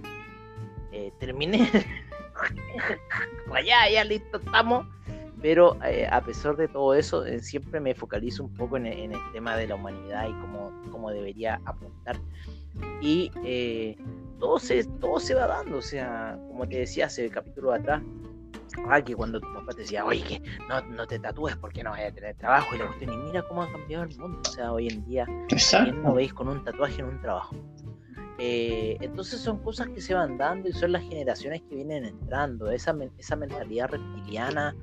Eh, terminé, allá, ya listo, estamos pero eh, a pesar de todo eso, eh, siempre me focalizo un poco en, el tema de la humanidad y cómo, cómo debería apuntar. Y eh, todo, se, todo se va dando, o sea, como te decía hace el capítulo atrás, ah, que cuando tu papá te decía, oye, que no, no te tatúes porque no vas a tener trabajo, y la cuestión, y mira cómo ha cambiado el mundo, o sea, hoy en día, ¿quién no veis con un tatuaje en un trabajo? Eh, entonces son cosas que se van dando y son las generaciones que vienen entrando. Esa, esa mentalidad reptiliana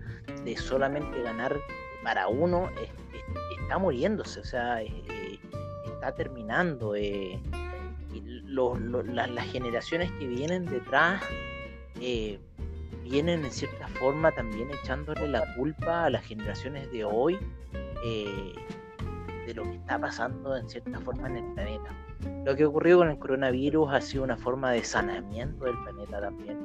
de solamente ganar para uno está muriéndose, o sea, eh, está terminando. Eh, las generaciones que vienen detrás vienen en cierta forma también echándole la culpa a las generaciones de hoy de lo que está pasando en cierta forma en el planeta. Lo que ocurrió con el coronavirus ha sido una forma de sanamiento del planeta también.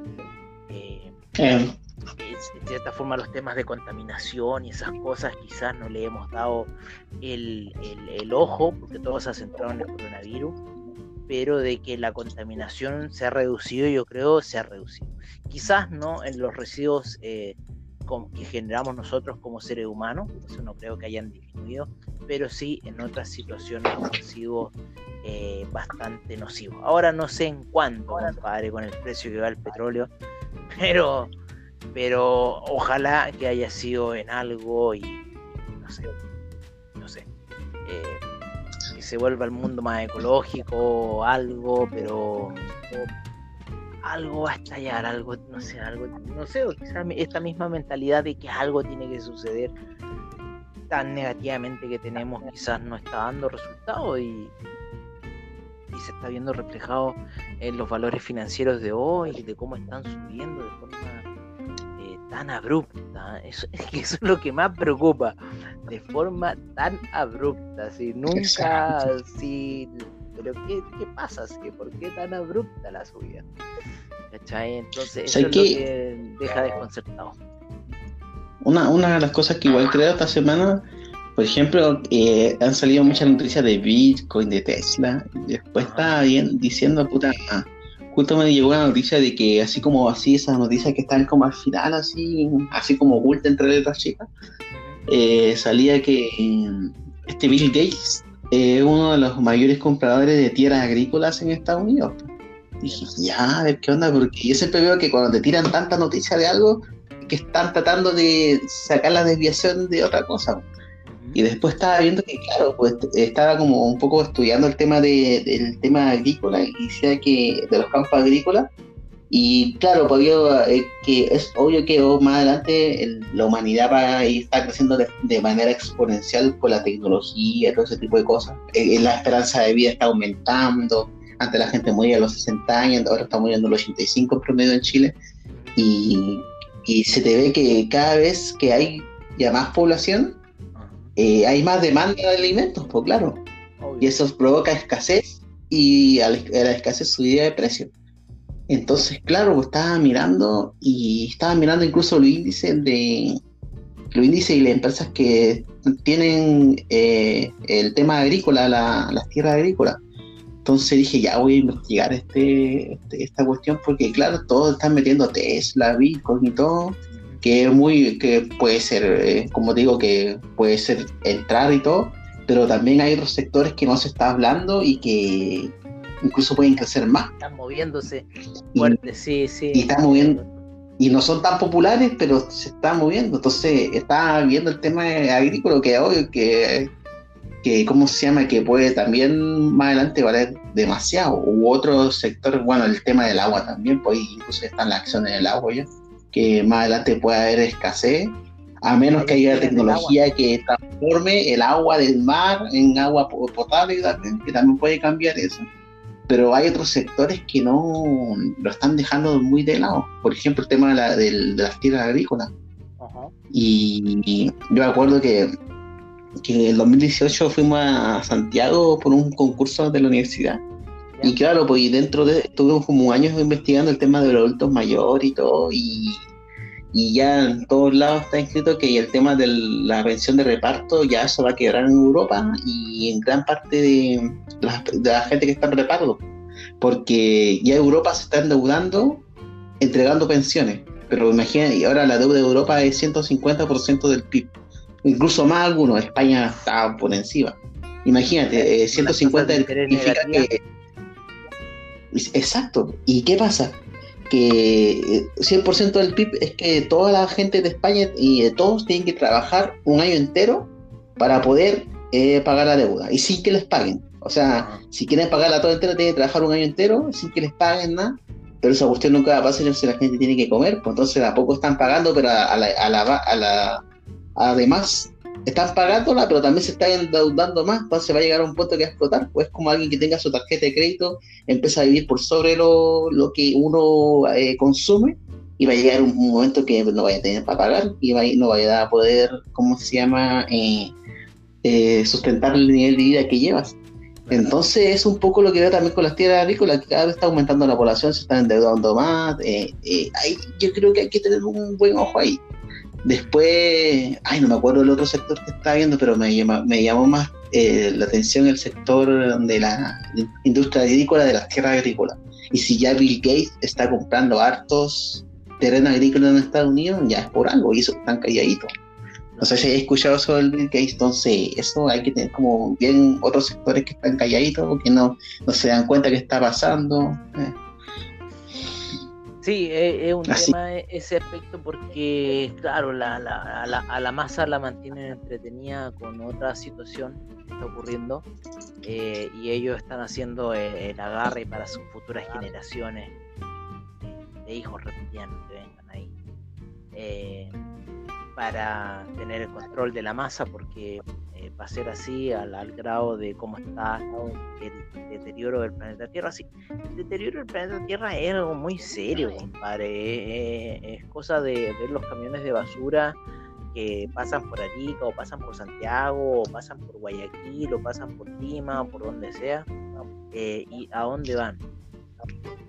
Eh, eh. De cierta forma los temas de contaminación y esas cosas quizás no le hemos dado el, el, ojo porque todo se ha centrado en el coronavirus, pero de que la contaminación se ha reducido, yo creo, se ha reducido. Quizás no en los residuos eh, que generamos nosotros como seres humanos, eso no creo que hayan disminuido, pero sí en otras situaciones han sido eh, bastante nocivos. Ahora no sé en cuánto, compadre, con el precio que va el petróleo, pero, pero ojalá que haya sido en algo y no sé, no sé. Eh, que se vuelva el mundo más ecológico o algo, pero algo va a estallar, algo, no sé, algo, no sé, quizás esta misma mentalidad de que algo tiene que suceder tan negativamente que tenemos quizás no está dando resultado y, y se está viendo reflejado en los valores financieros de hoy, de cómo están subiendo de forma eh, tan abrupta. Eso, eso es lo que más preocupa, de forma tan abrupta. Si nunca, si, pero ¿qué, qué pasa? ¿Por qué tan abrupta la subida? Entonces, eso es lo que deja desconcertado. Una, una de las cosas que igual creo esta semana por ejemplo, eh, han salido muchas noticias de Bitcoin, de Tesla. Y después estaba bien diciendo, puta, justo me llegó una noticia de que así como así, esas noticias que están como al final, así, así como oculta entre letras chicas, eh, salía que este Bill Gates es uno de los mayores compradores de tierras agrícolas en Estados Unidos. dije, ya, a ver qué onda, porque yo siempre veo que cuando te tiran tanta noticia de algo, que están tratando de sacar la desviación de otra cosa. Y después estaba viendo que, claro, pues estaba como un poco estudiando el tema de, del tema agrícola y decía que de los campos agrícolas. Y claro, pues eh, que es obvio que más adelante la humanidad va a estar creciendo de, manera exponencial con la tecnología, todo ese tipo de cosas. Eh, eh, la esperanza de vida está aumentando. Antes la gente moría a los 60 años, ahora está muriendo a los 85 en promedio en Chile. Y, y se te ve que cada vez que hay ya más población, eh, hay más demanda de alimentos, pues claro. Y eso provoca escasez y a la, escasez subida de precio. Entonces, claro, estaba mirando y estaba mirando incluso los índices de los índices y las empresas que tienen eh, el tema agrícola, las tierras agrícolas. Entonces dije, ya voy a investigar este, este, esta cuestión porque, claro, todos están metiendo Tesla, Bitcoin y todo que muy, que puede ser, eh, como digo, que puede ser entrar y todo, pero también hay otros sectores que no se está hablando y que incluso pueden crecer más. Están moviéndose fuerte, sí, sí. Y están moviendo, y no son tan populares, pero se están moviendo. Entonces, está viendo el tema agrícola que hoy, que, que, ¿cómo se llama? Que puede también más adelante valer demasiado. U otros sectores, bueno, el tema del agua también, pues incluso están las acciones del agua ya que más adelante pueda haber escasez, a menos que haya tecnología que transforme el agua del mar en agua potable, que también puede cambiar eso. Pero hay otros sectores que no lo están dejando muy de lado. Por ejemplo, el tema de, las tierras agrícolas. Y yo me acuerdo que, que en el 2018 fuimos a Santiago por un concurso de la universidad. Y claro, pues dentro de, estuve como años investigando el tema de los adultos mayores y todo, y, ya en todos lados está escrito que el tema de la pensión de reparto ya eso va a quebrar en Europa y en gran parte de la, gente que está en reparto, porque ya Europa se está endeudando entregando pensiones, pero imagínate, ahora la deuda de Europa es 150% del PIB, incluso más algunos, España está por encima. Imagínate, 150 eh, significa que Exacto. ¿Y qué pasa? Que 100% eh, del PIB es que toda la gente de España y de todos tienen que trabajar un año entero para poder eh, pagar la deuda y sin que les paguen. O sea, si quieren pagarla todo entero, tienen que trabajar un año entero sin que les paguen nada. Pero esa cuestión nunca va a pasar si la gente tiene que comer. Pues entonces a poco están pagando, pero a la, a la, a la además están pagándola, pero también se están endeudando más, entonces va a llegar a un punto que va a explotar, pues como alguien que tenga su tarjeta de crédito, empieza a vivir por sobre lo, lo que uno eh, consume, y va a llegar un momento que no vaya a tener para pagar, y va, no vaya a poder, ¿cómo se llama?, eh, eh, sustentar el nivel de vida que llevas. Entonces es un poco lo que veo también con las tierras agrícolas, que cada vez está aumentando la población, se están endeudando más. yo creo que hay que tener un buen ojo ahí. Después, ay, no me acuerdo el otro sector que estaba viendo, pero me, me llamó más eh, la atención el sector de la industria agrícola, de las tierras agrícolas. Y si ya Bill Gates está comprando hartos terrenos agrícolas en Estados Unidos, ya es por algo, y eso están calladitos. No sé si he escuchado sobre el Bill Gates, entonces eso hay que tener como bien otros sectores que están calladitos, que no, no se dan cuenta que está pasando. Eh. Sí, e, es, un tema e, ese aspecto porque, claro, la, la, a la masa la mantienen entretenida con otra situación que está ocurriendo eh, y ellos están haciendo el, agarre para sus futuras generaciones de hijos reptilianos que vengan ahí. Eh, para tener el control de la masa, porque eh, va a ser así al, grado de cómo está el deterioro del planeta Tierra. Sí, el deterioro del planeta Tierra es algo muy serio, compadre. es cosa de ver los camiones de basura que pasan por Arica o pasan por Santiago o pasan por Guayaquil o pasan por Lima o por donde sea eh, y a dónde van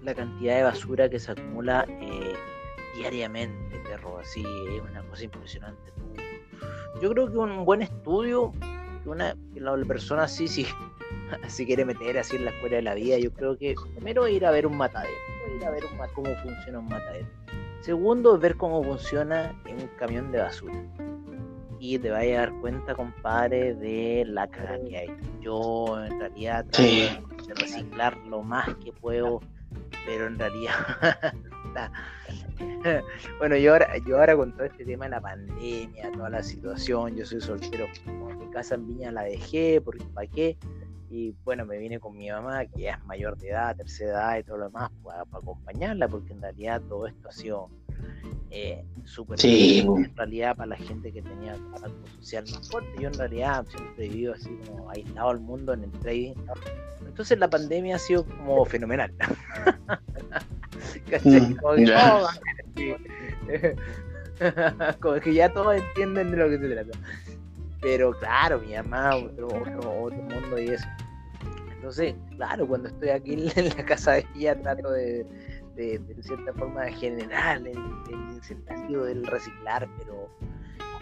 la cantidad de basura que se acumula eh, diariamente perro así es una cosa impresionante yo creo que un buen estudio que una que la persona así si si quiere meter así en la escuela de la vida yo creo que primero ir a ver un matadero ir a ver cómo funciona un matadero Segundo, ver cómo funciona en un camión de basura. Y te vas a dar cuenta, compadre, de la caga que hay. Yo en realidad trato de reciclar lo más que puedo, pero en realidad bueno, yo ahora, yo ahora con todo este tema de la pandemia, toda la situación, yo soy soltero, mi casa en Viña la dejé, porque ¿para qué? Y bueno, me vine con mi mamá, que ya es mayor de edad, tercera edad y todo lo demás, para, acompañarla, porque en realidad todo esto ha sido eh, súper sí. en realidad para la gente que tenía contacto social más fuerte. Yo en realidad siempre he vivido así como aislado al mundo en el trading. Entonces la pandemia ha sido como fenomenal. Mm, como que ya todos entienden de lo que se trata. Pero claro, mi mamá, otro, otro, otro mundo y eso. Entonces, claro, cuando estoy aquí en la casa de ella trato de, de, cierta forma general el, el, sentido del reciclar, pero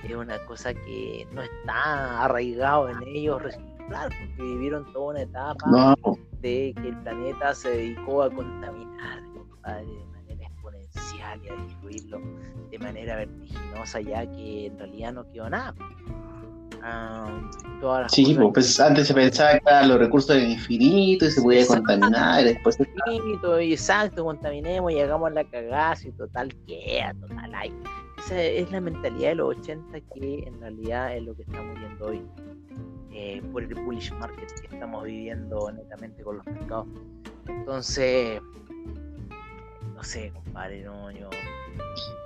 es una cosa que no está arraigado en ellos reciclar, porque vivieron toda una etapa de que el planeta se dedicó a contaminar de manera exponencial y a destruirlo de manera vertiginosa, ya que en realidad no quedó nada sí, pues antes se pensaba que los recursos eran infinitos y se podía contaminar. Después infinito, exacto, contaminemos y hagamos la cagada y total queda, total hay. Esa es la mentalidad de los 80 que en realidad es lo que estamos viendo hoy. Eh, por el bullish market que estamos viviendo netamente con los mercados. Entonces, no sé, compadre, no, yo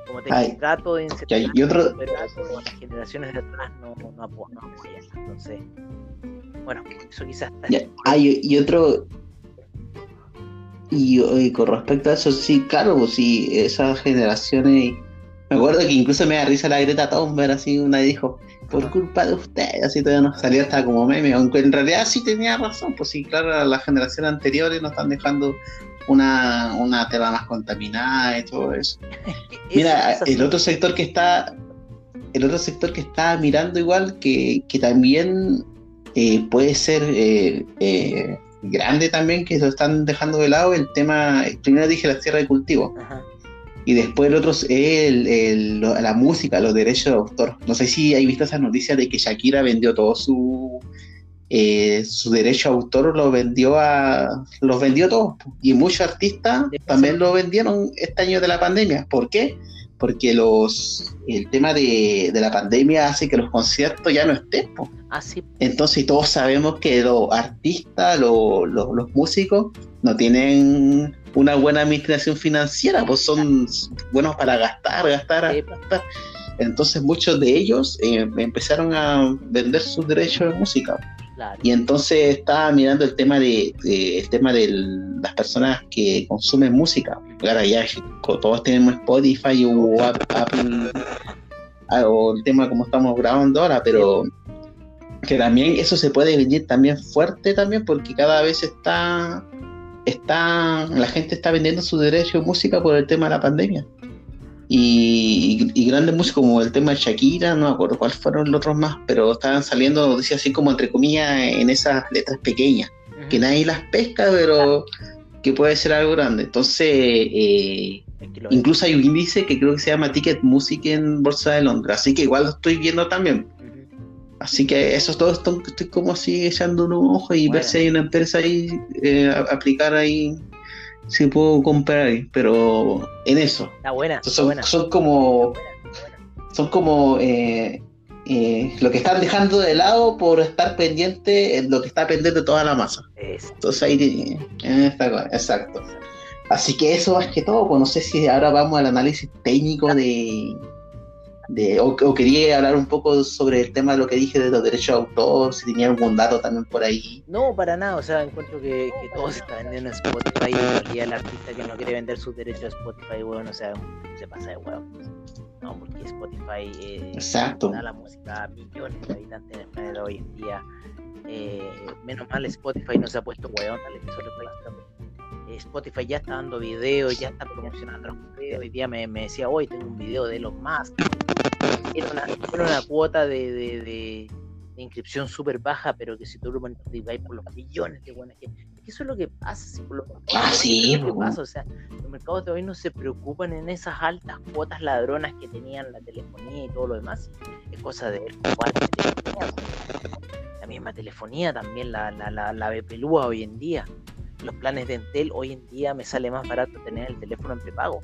como te trato de incentivar, y otro... pero las generaciones de atrás no, no, no apoyan. Entonces, bueno, eso quizás está. Hay, y otro. Y, con respecto a eso, sí, claro, pues sí, esas generaciones. Me acuerdo que incluso me da risa la Greta Thunberg, así una dijo, por culpa de usted, así todavía nos salió hasta como meme, aunque en realidad sí tenía razón, pues sí, claro, las generaciones anteriores nos están dejando una, una tierra más contaminada y todo eso. Mira, el otro sector que está, el otro sector que está mirando igual, que, que también eh, puede ser eh, eh, grande también, que lo están dejando de lado, el tema, primero dije la tierra de cultivo. Y después el otro es el, la música, los derechos de autor. No sé si hay visto esas noticias de que Shakira vendió todo su, eh, su derecho a autor lo vendió a los vendió todos y muchos artistas también lo vendieron este año de la pandemia ¿por qué? porque los el tema de, la pandemia hace que los conciertos ya no estén Así. Ah, entonces todos sabemos que los artistas los, los, músicos no tienen una buena administración financiera pues son buenos para gastar gastar, gastar. entonces muchos de ellos eh, empezaron a vender sus derechos de música y entonces estaba mirando el tema de, el tema de las personas que consumen música. Claro, ya todos tenemos Spotify o Apple ah, o el tema como estamos grabando ahora, pero que también eso se puede venir también fuerte también porque cada vez está está la gente está vendiendo su derecho de música por el tema de la pandemia y, grandes músicos como el tema de Shakira, no me acuerdo cuáles fueron los otros más, pero estaban saliendo noticias así como entre comillas en esas letras pequeñas, que nadie las pesca, pero que puede ser algo grande. Entonces, eh, incluso hay un índice que creo que se llama Ticket Music en Bolsa de Londres, así que igual lo estoy viendo también. Así que eso todo esto estoy como así echando un ojo y ver si hay una empresa ahí, eh, aplicar ahí si puedo comprar ahí, pero en eso. Está buena. Son, son como. Son como. Eh, eh, lo que están dejando de lado por estar pendiente en lo que está pendiente toda la masa. Entonces ahí. Eh, está, exacto. Así que eso más que todo, pues no sé si ahora vamos al análisis técnico de, de o, quería hablar un poco sobre el tema de lo que dije de los derechos de autor, si tenía algún dato también por ahí. No, para nada, o sea, encuentro que, que todo se está vendiendo en Spotify y el artista que no quiere vender sus derechos a Spotify, bueno, o sea, se pasa de huevo. No, porque Spotify eh, Exacto. da la música a millones de habitantes en el planeta hoy en día. Eh, menos mal Spotify no se ha puesto hueón, Spotify ya está dando videos, ya está promocionando los videos. Hoy día me, me decía, hoy tengo un video de los más. Era una, una cuota de, de, de, inscripción súper baja, pero que si tú lo multiplicas por los millones de buenas que, eso es lo que pasa. por ah, sí, lo que pasa. O sea, los mercados de hoy no se preocupan en esas altas cuotas ladronas que tenían la telefonía y todo lo demás. Es cosa de ver la misma telefonía también la, la, la, la hoy en día los planes de Entel, hoy en día me sale más barato tener el teléfono en prepago.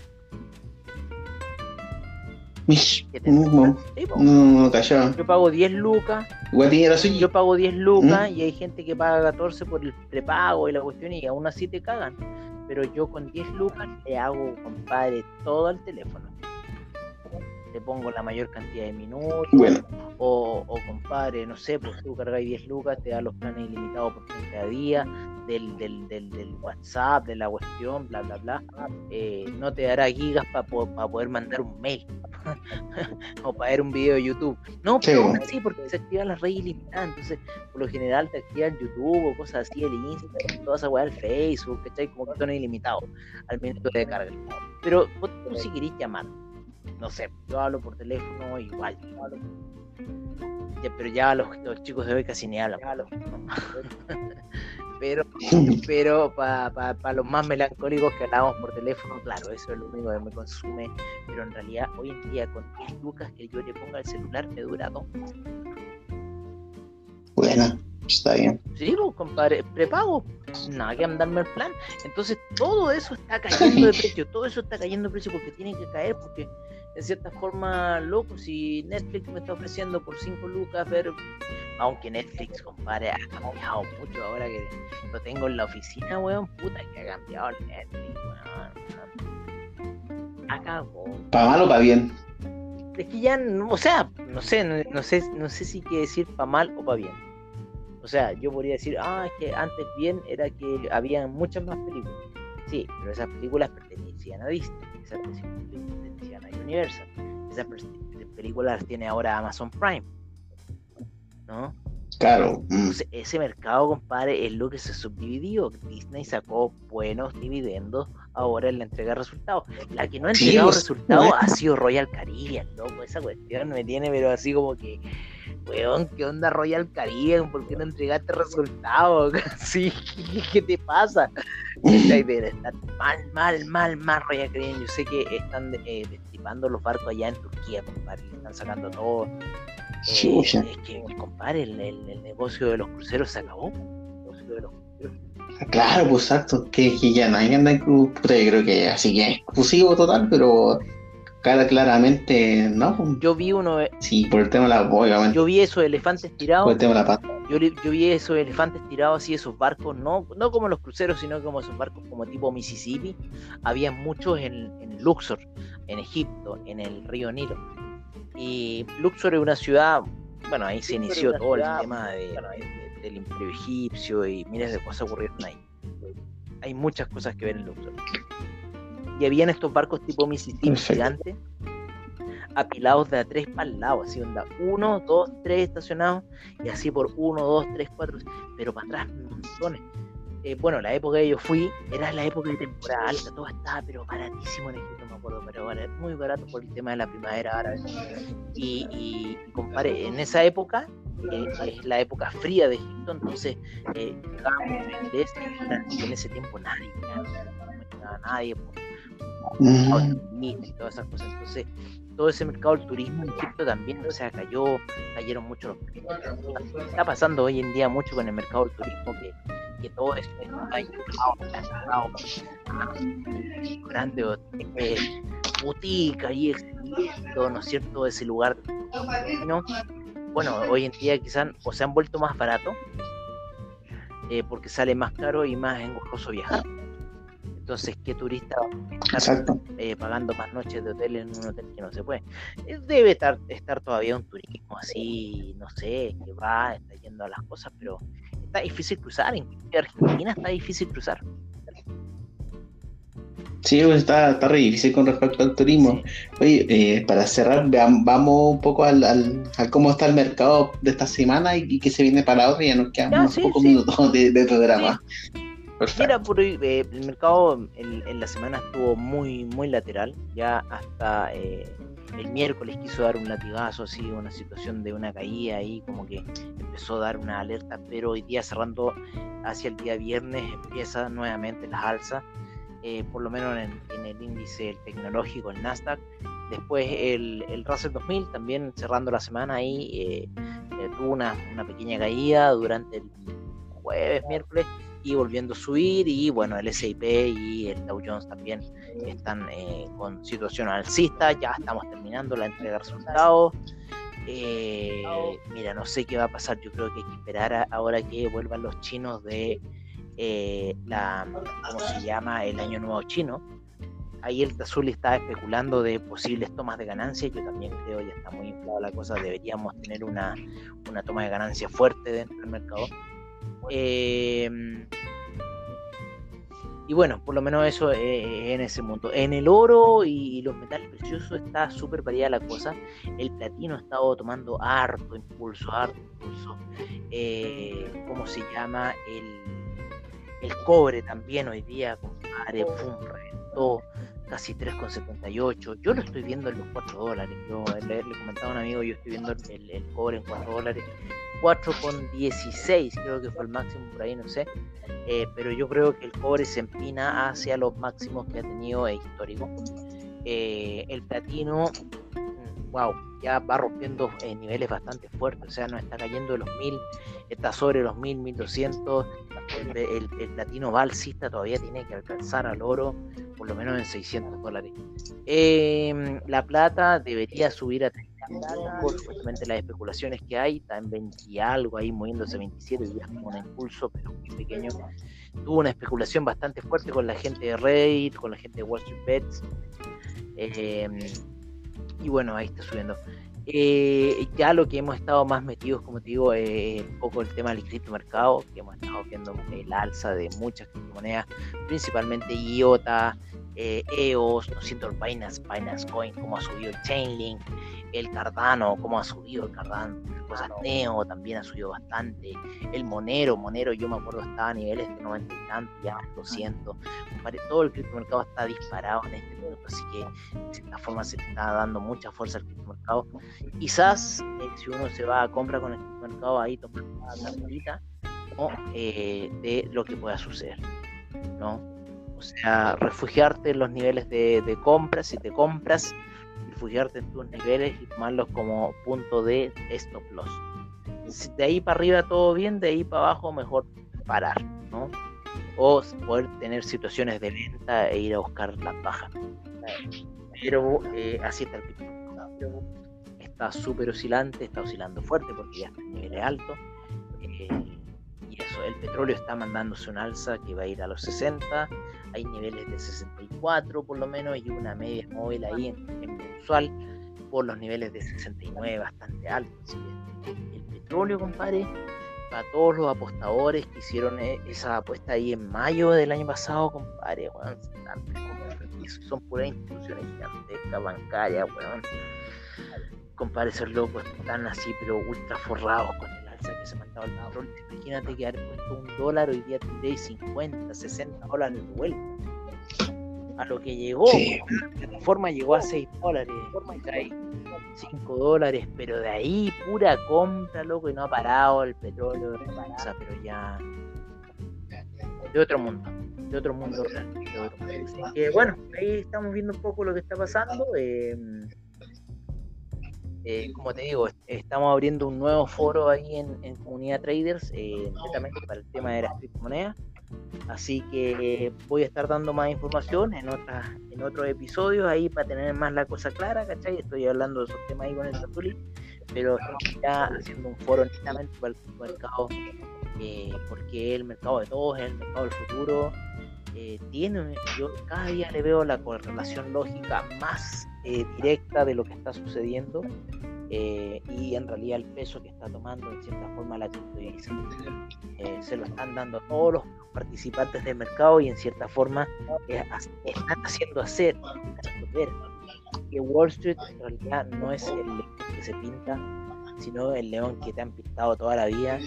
No, no, Yo pago 10 lucas. Yo pago 10 lucas y hay gente que paga 14 por el prepago y la cuestión y aún así te cagan. Pero yo con 10 lucas le hago, compadre, todo el teléfono te pongo la mayor cantidad de minutos. O, o, compadre, no sé, pues tú cargáis 10 lucas, te da los planes ilimitados por 30 días, del, del, del, del, WhatsApp, de la cuestión, bla, bla, bla. Eh, no te dará gigas para poder mandar un mail o para ver un video de YouTube. No, pero sí. porque se activan las redes ilimitadas. Entonces, por lo general te activan YouTube o cosas así, el Instagram, toda esa weá, el Facebook, ¿cachai? Como que son ilimitados al minuto de carga. Pero vos si queréis llamar no sé, yo hablo por teléfono igual. pero ya los, chicos de hoy casi ni hablan. pero pero para los más melancólicos que hablamos por teléfono, claro, eso es lo único que me consume. Pero en realidad, hoy en día, con 10 lucas que yo le ponga el celular, me dura dos. Bueno, está bien. Sí, pues, compadre, prepago, nada que andarme el plan. Entonces, todo eso está cayendo de precio, todo eso está cayendo de precio porque tiene que caer, porque en cierta forma, loco, si Netflix me está ofreciendo por 5 lucas ver, aunque Netflix, compadre, ha cambiado mucho ahora que lo tengo en la oficina, weón, puta, que ha cambiado el Netflix, weón. Acabó. ¿Para mal o para bien? Es que ya, o sea, no sé, no, sé, no sé si quiere decir para mal o para bien. O sea, yo podría decir, ah, es que antes bien era que había muchas más películas. Sí, pero esas películas pertenecían a Disney, esas películas pertenecían a Universal. Esas películas las tiene ahora Amazon Prime. ¿No? Claro. Mm. ese mercado, compadre, es lo que se subdividió. Disney sacó buenos dividendos ahora en la entrega de resultados. La que no ha entregado pues, resultados ha sido Royal Caribbean, loco. Esa cuestión me tiene, pero así como que, weón, ¿qué onda Royal Caribbean? ¿Por qué no entregaste resultados? Sí, ¿qué te pasa? Está mal, mal, mal, mal Royal Caribbean. Yo sé que están eh, los barcos allá en Turquía, compadre. están sacando todo. Eh, es que, compadre, el, el, negocio de los cruceros se acabó. El negocio de los Claro, pues exacto, que, que ya nadie anda en cruz, yo creo que así que es exclusivo total, pero cara claramente no. Yo vi uno. Sí, por el tema de la obviamente. Yo vi esos elefantes tirados. Por el tema de la paz. Yo, yo, vi esos elefantes tirados así, esos barcos, no, no como los cruceros, sino como esos barcos como tipo Mississippi. Había muchos en, en Luxor, en Egipto, en el río Nilo. Y Luxor es una ciudad, bueno, ahí se inició todo el tema de del imperio egipcio y miles de cosas ocurrieron ahí. Hay muchas cosas que ver en Luxor. Y habían estos barcos tipo Mississippi gigante, apilados de a tres para el lado, así onda, uno, dos, tres estacionados, y así por uno, dos, tres, cuatro, pero para atrás montones. Eh, bueno, la época que yo fui era la época de temporada alta, todo estaba pero baratísimo en Egipto, me acuerdo, pero muy barato por el tema de la primavera árabe. Y, y, y compare, en esa época eh, es la época fría de Egipto, entonces eh, en ese tiempo nadie, no nadie, y todas esas cosas. Entonces, todo ese mercado del turismo en Egipto también, o sea, cayó, cayeron mucho los Está pasando hoy en día mucho con el mercado del turismo que, que todo es grande, eh, boutique ahí exhibiendo, ¿no es cierto? Ese lugar, ¿no? bueno, hoy en día quizás o se han vuelto más baratos eh, porque sale más caro y más engorroso viajar. Entonces, ¿qué turista va a estar eh, pagando más noches de hotel en un hotel que no se puede? Eh, debe estar, estar todavía un turismo así, no sé, que va, está yendo a las cosas, pero está difícil cruzar. En Argentina está difícil cruzar. Sí, pues, está, está re difícil con respecto al turismo. Oye, eh, para cerrar, vamos un poco al, al, a cómo está el mercado de esta semana y, qué se viene para la otra. Ya nos quedan unos pocos minutos de, de programa. Mira, por, eh, el mercado en, la semana estuvo muy, muy lateral. Ya hasta eh, el miércoles quiso dar un latigazo, así, una situación de una caída ahí, como que empezó a dar una alerta, pero hoy día cerrando hacia el día viernes empieza nuevamente las alzas, eh, por lo menos en, el índice tecnológico, el Nasdaq. Después el, el Russell 2000 también cerrando la semana ahí tuvo una, una pequeña caída durante el jueves, miércoles volviendo a subir y bueno, el SIP y el Dow Jones también están eh, con situación alcista, ya estamos terminando la entrega de resultados. Eh, mira, no sé qué va a pasar, yo creo que hay que esperar ahora que vuelvan los chinos de eh, la, ¿cómo se llama? El año nuevo chino. Ahí el Tazuli está especulando de posibles tomas de ganancias, yo también creo ya está muy inflada la cosa, deberíamos tener una, una toma de ganancias fuerte dentro del mercado Em, y bueno, por lo menos eso en ese mundo. En el oro y los metales preciosos está súper variada la cosa. El platino ha estado tomando harto impulso, harto impulso. Eh, ¿Cómo se llama? El, el cobre también hoy día, compadre, pum, reventó casi 3,78. Yo lo estoy viendo en los 4 dólares. Yo le, le comentaba a un amigo, yo estoy viendo el, el cobre en 4 dólares. 4,16 creo que fue el máximo por ahí, no sé. Eh, pero yo creo que el cobre se empina hacia los máximos que ha tenido histórico. Eh, el platino, wow, mm, ya va rompiendo eh, niveles bastante fuertes, o sea, no está cayendo de los 1000, está sobre los 1000, 1200. El, el, platino va todavía tiene que alcanzar al oro por lo menos en 600 dólares. la plata debería subir a por supuestamente las especulaciones que hay, está en 20 y algo ahí moviéndose 27 días con un impulso, pero muy pequeño. Tuvo una especulación bastante fuerte con la gente de Reddit, con la gente de Wall Street Bets. Em, y bueno, ahí está subiendo. Eh, ya lo que hemos estado más metidos, como te digo, es un poco el tema del criptomercado, que hemos estado viendo el alza de muchas criptomonedas, principalmente IOTA, eh, EOS, no siento el Binance, Binance Coin, cómo ha subido el Chainlink, el Cardano, cómo ha subido el Cardano, cosas Neo también ha subido bastante, el Monero, Monero yo me acuerdo estaba a niveles de 90 y tanto, ya 200, todo el criptomercado está disparado en este momento, así que de cierta forma se está dando mucha fuerza al criptomercado. Quizás eh, si uno se va a compra con el criptomercado ahí tomar la ahorita, o eh, de lo que pueda suceder, ¿no? O sea, refugiarte en los niveles de, de compra, si te compras, refugiarte en tus niveles y tomarlos como punto de stop loss. De ahí para arriba todo bien, de ahí para abajo mejor parar, ¿no? O poder tener situaciones de venta e ir a buscar la baja. Pero eh, así está el pico. Está súper oscilante, está oscilando fuerte porque ya está en niveles altos. Eh, y eso, el petróleo está mandándose un alza que va a ir a los 60 hay niveles de 64 por lo menos y una media móvil ahí en, mensual por los niveles de 69 bastante altos. el petróleo, compadre, para todos los apostadores que hicieron e, esa apuesta ahí en mayo del año pasado, compadre, son puras instituciones gigantescas, bancarias, weón. Compadre, esos locos están así, pero ultra forrados con el que se mandaba el petróleo. Imagínate que haber puesto un dólar, hoy día tendréis 50, 60 dólares de vuelta. A lo que llegó, la plataforma llegó a 6 dólares, 5 dólares, pero de ahí pura compra, loco, y no ha parado el petróleo, o sea, pero ya de otro mundo, de otro mundo real. Así que bueno, ahí estamos viendo un poco lo que está pasando. Eh, eh, como te digo, estamos abriendo un nuevo foro ahí en, Comunidad Traders, eh, para el tema de las criptomonedas. Así que voy a estar dando más información en otras en otros episodios ahí para tener más la cosa clara, ¿cachai? Estoy hablando de esos temas ahí con el Satuli, pero estamos ya haciendo un foro netamente para el mercado, eh, porque el mercado de todos, es el mercado del futuro eh, tiene, yo cada día le veo la correlación lógica más eh, directa de lo que está sucediendo eh, y en realidad el peso que está tomando en cierta forma la criptodivisa. se lo están dando todos los participantes del mercado y en cierta forma están haciendo hacer, que Wall Street en realidad no es el que se pinta, sino el león que te han pintado toda la vida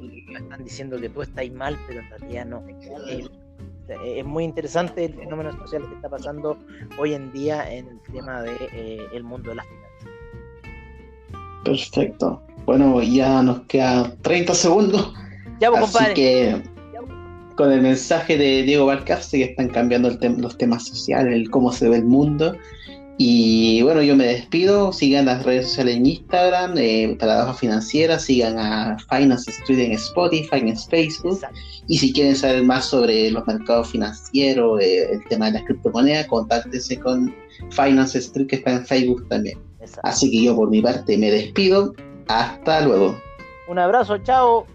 y están diciendo que tú estás mal, pero en realidad no. Es muy interesante el fenómeno social que está pasando hoy en día en el tema del de, eh, mundo de las finanzas. Perfecto. Bueno, ya nos quedan 30 segundos. Ya, pues, Así que con el mensaje de Diego Valcarce que están cambiando los temas sociales, el cómo se ve el mundo y bueno, yo me despido. Sigan las redes sociales en Instagram, eh, Trabajo Financiera. Sigan a Finance Street en Spotify, en Facebook. Y si quieren saber más sobre los mercados financieros, eh, el tema de las criptomonedas, contáctense con Finance Street, que está en Facebook también. Así que yo, por mi parte, me despido. Hasta luego. Un abrazo, chao.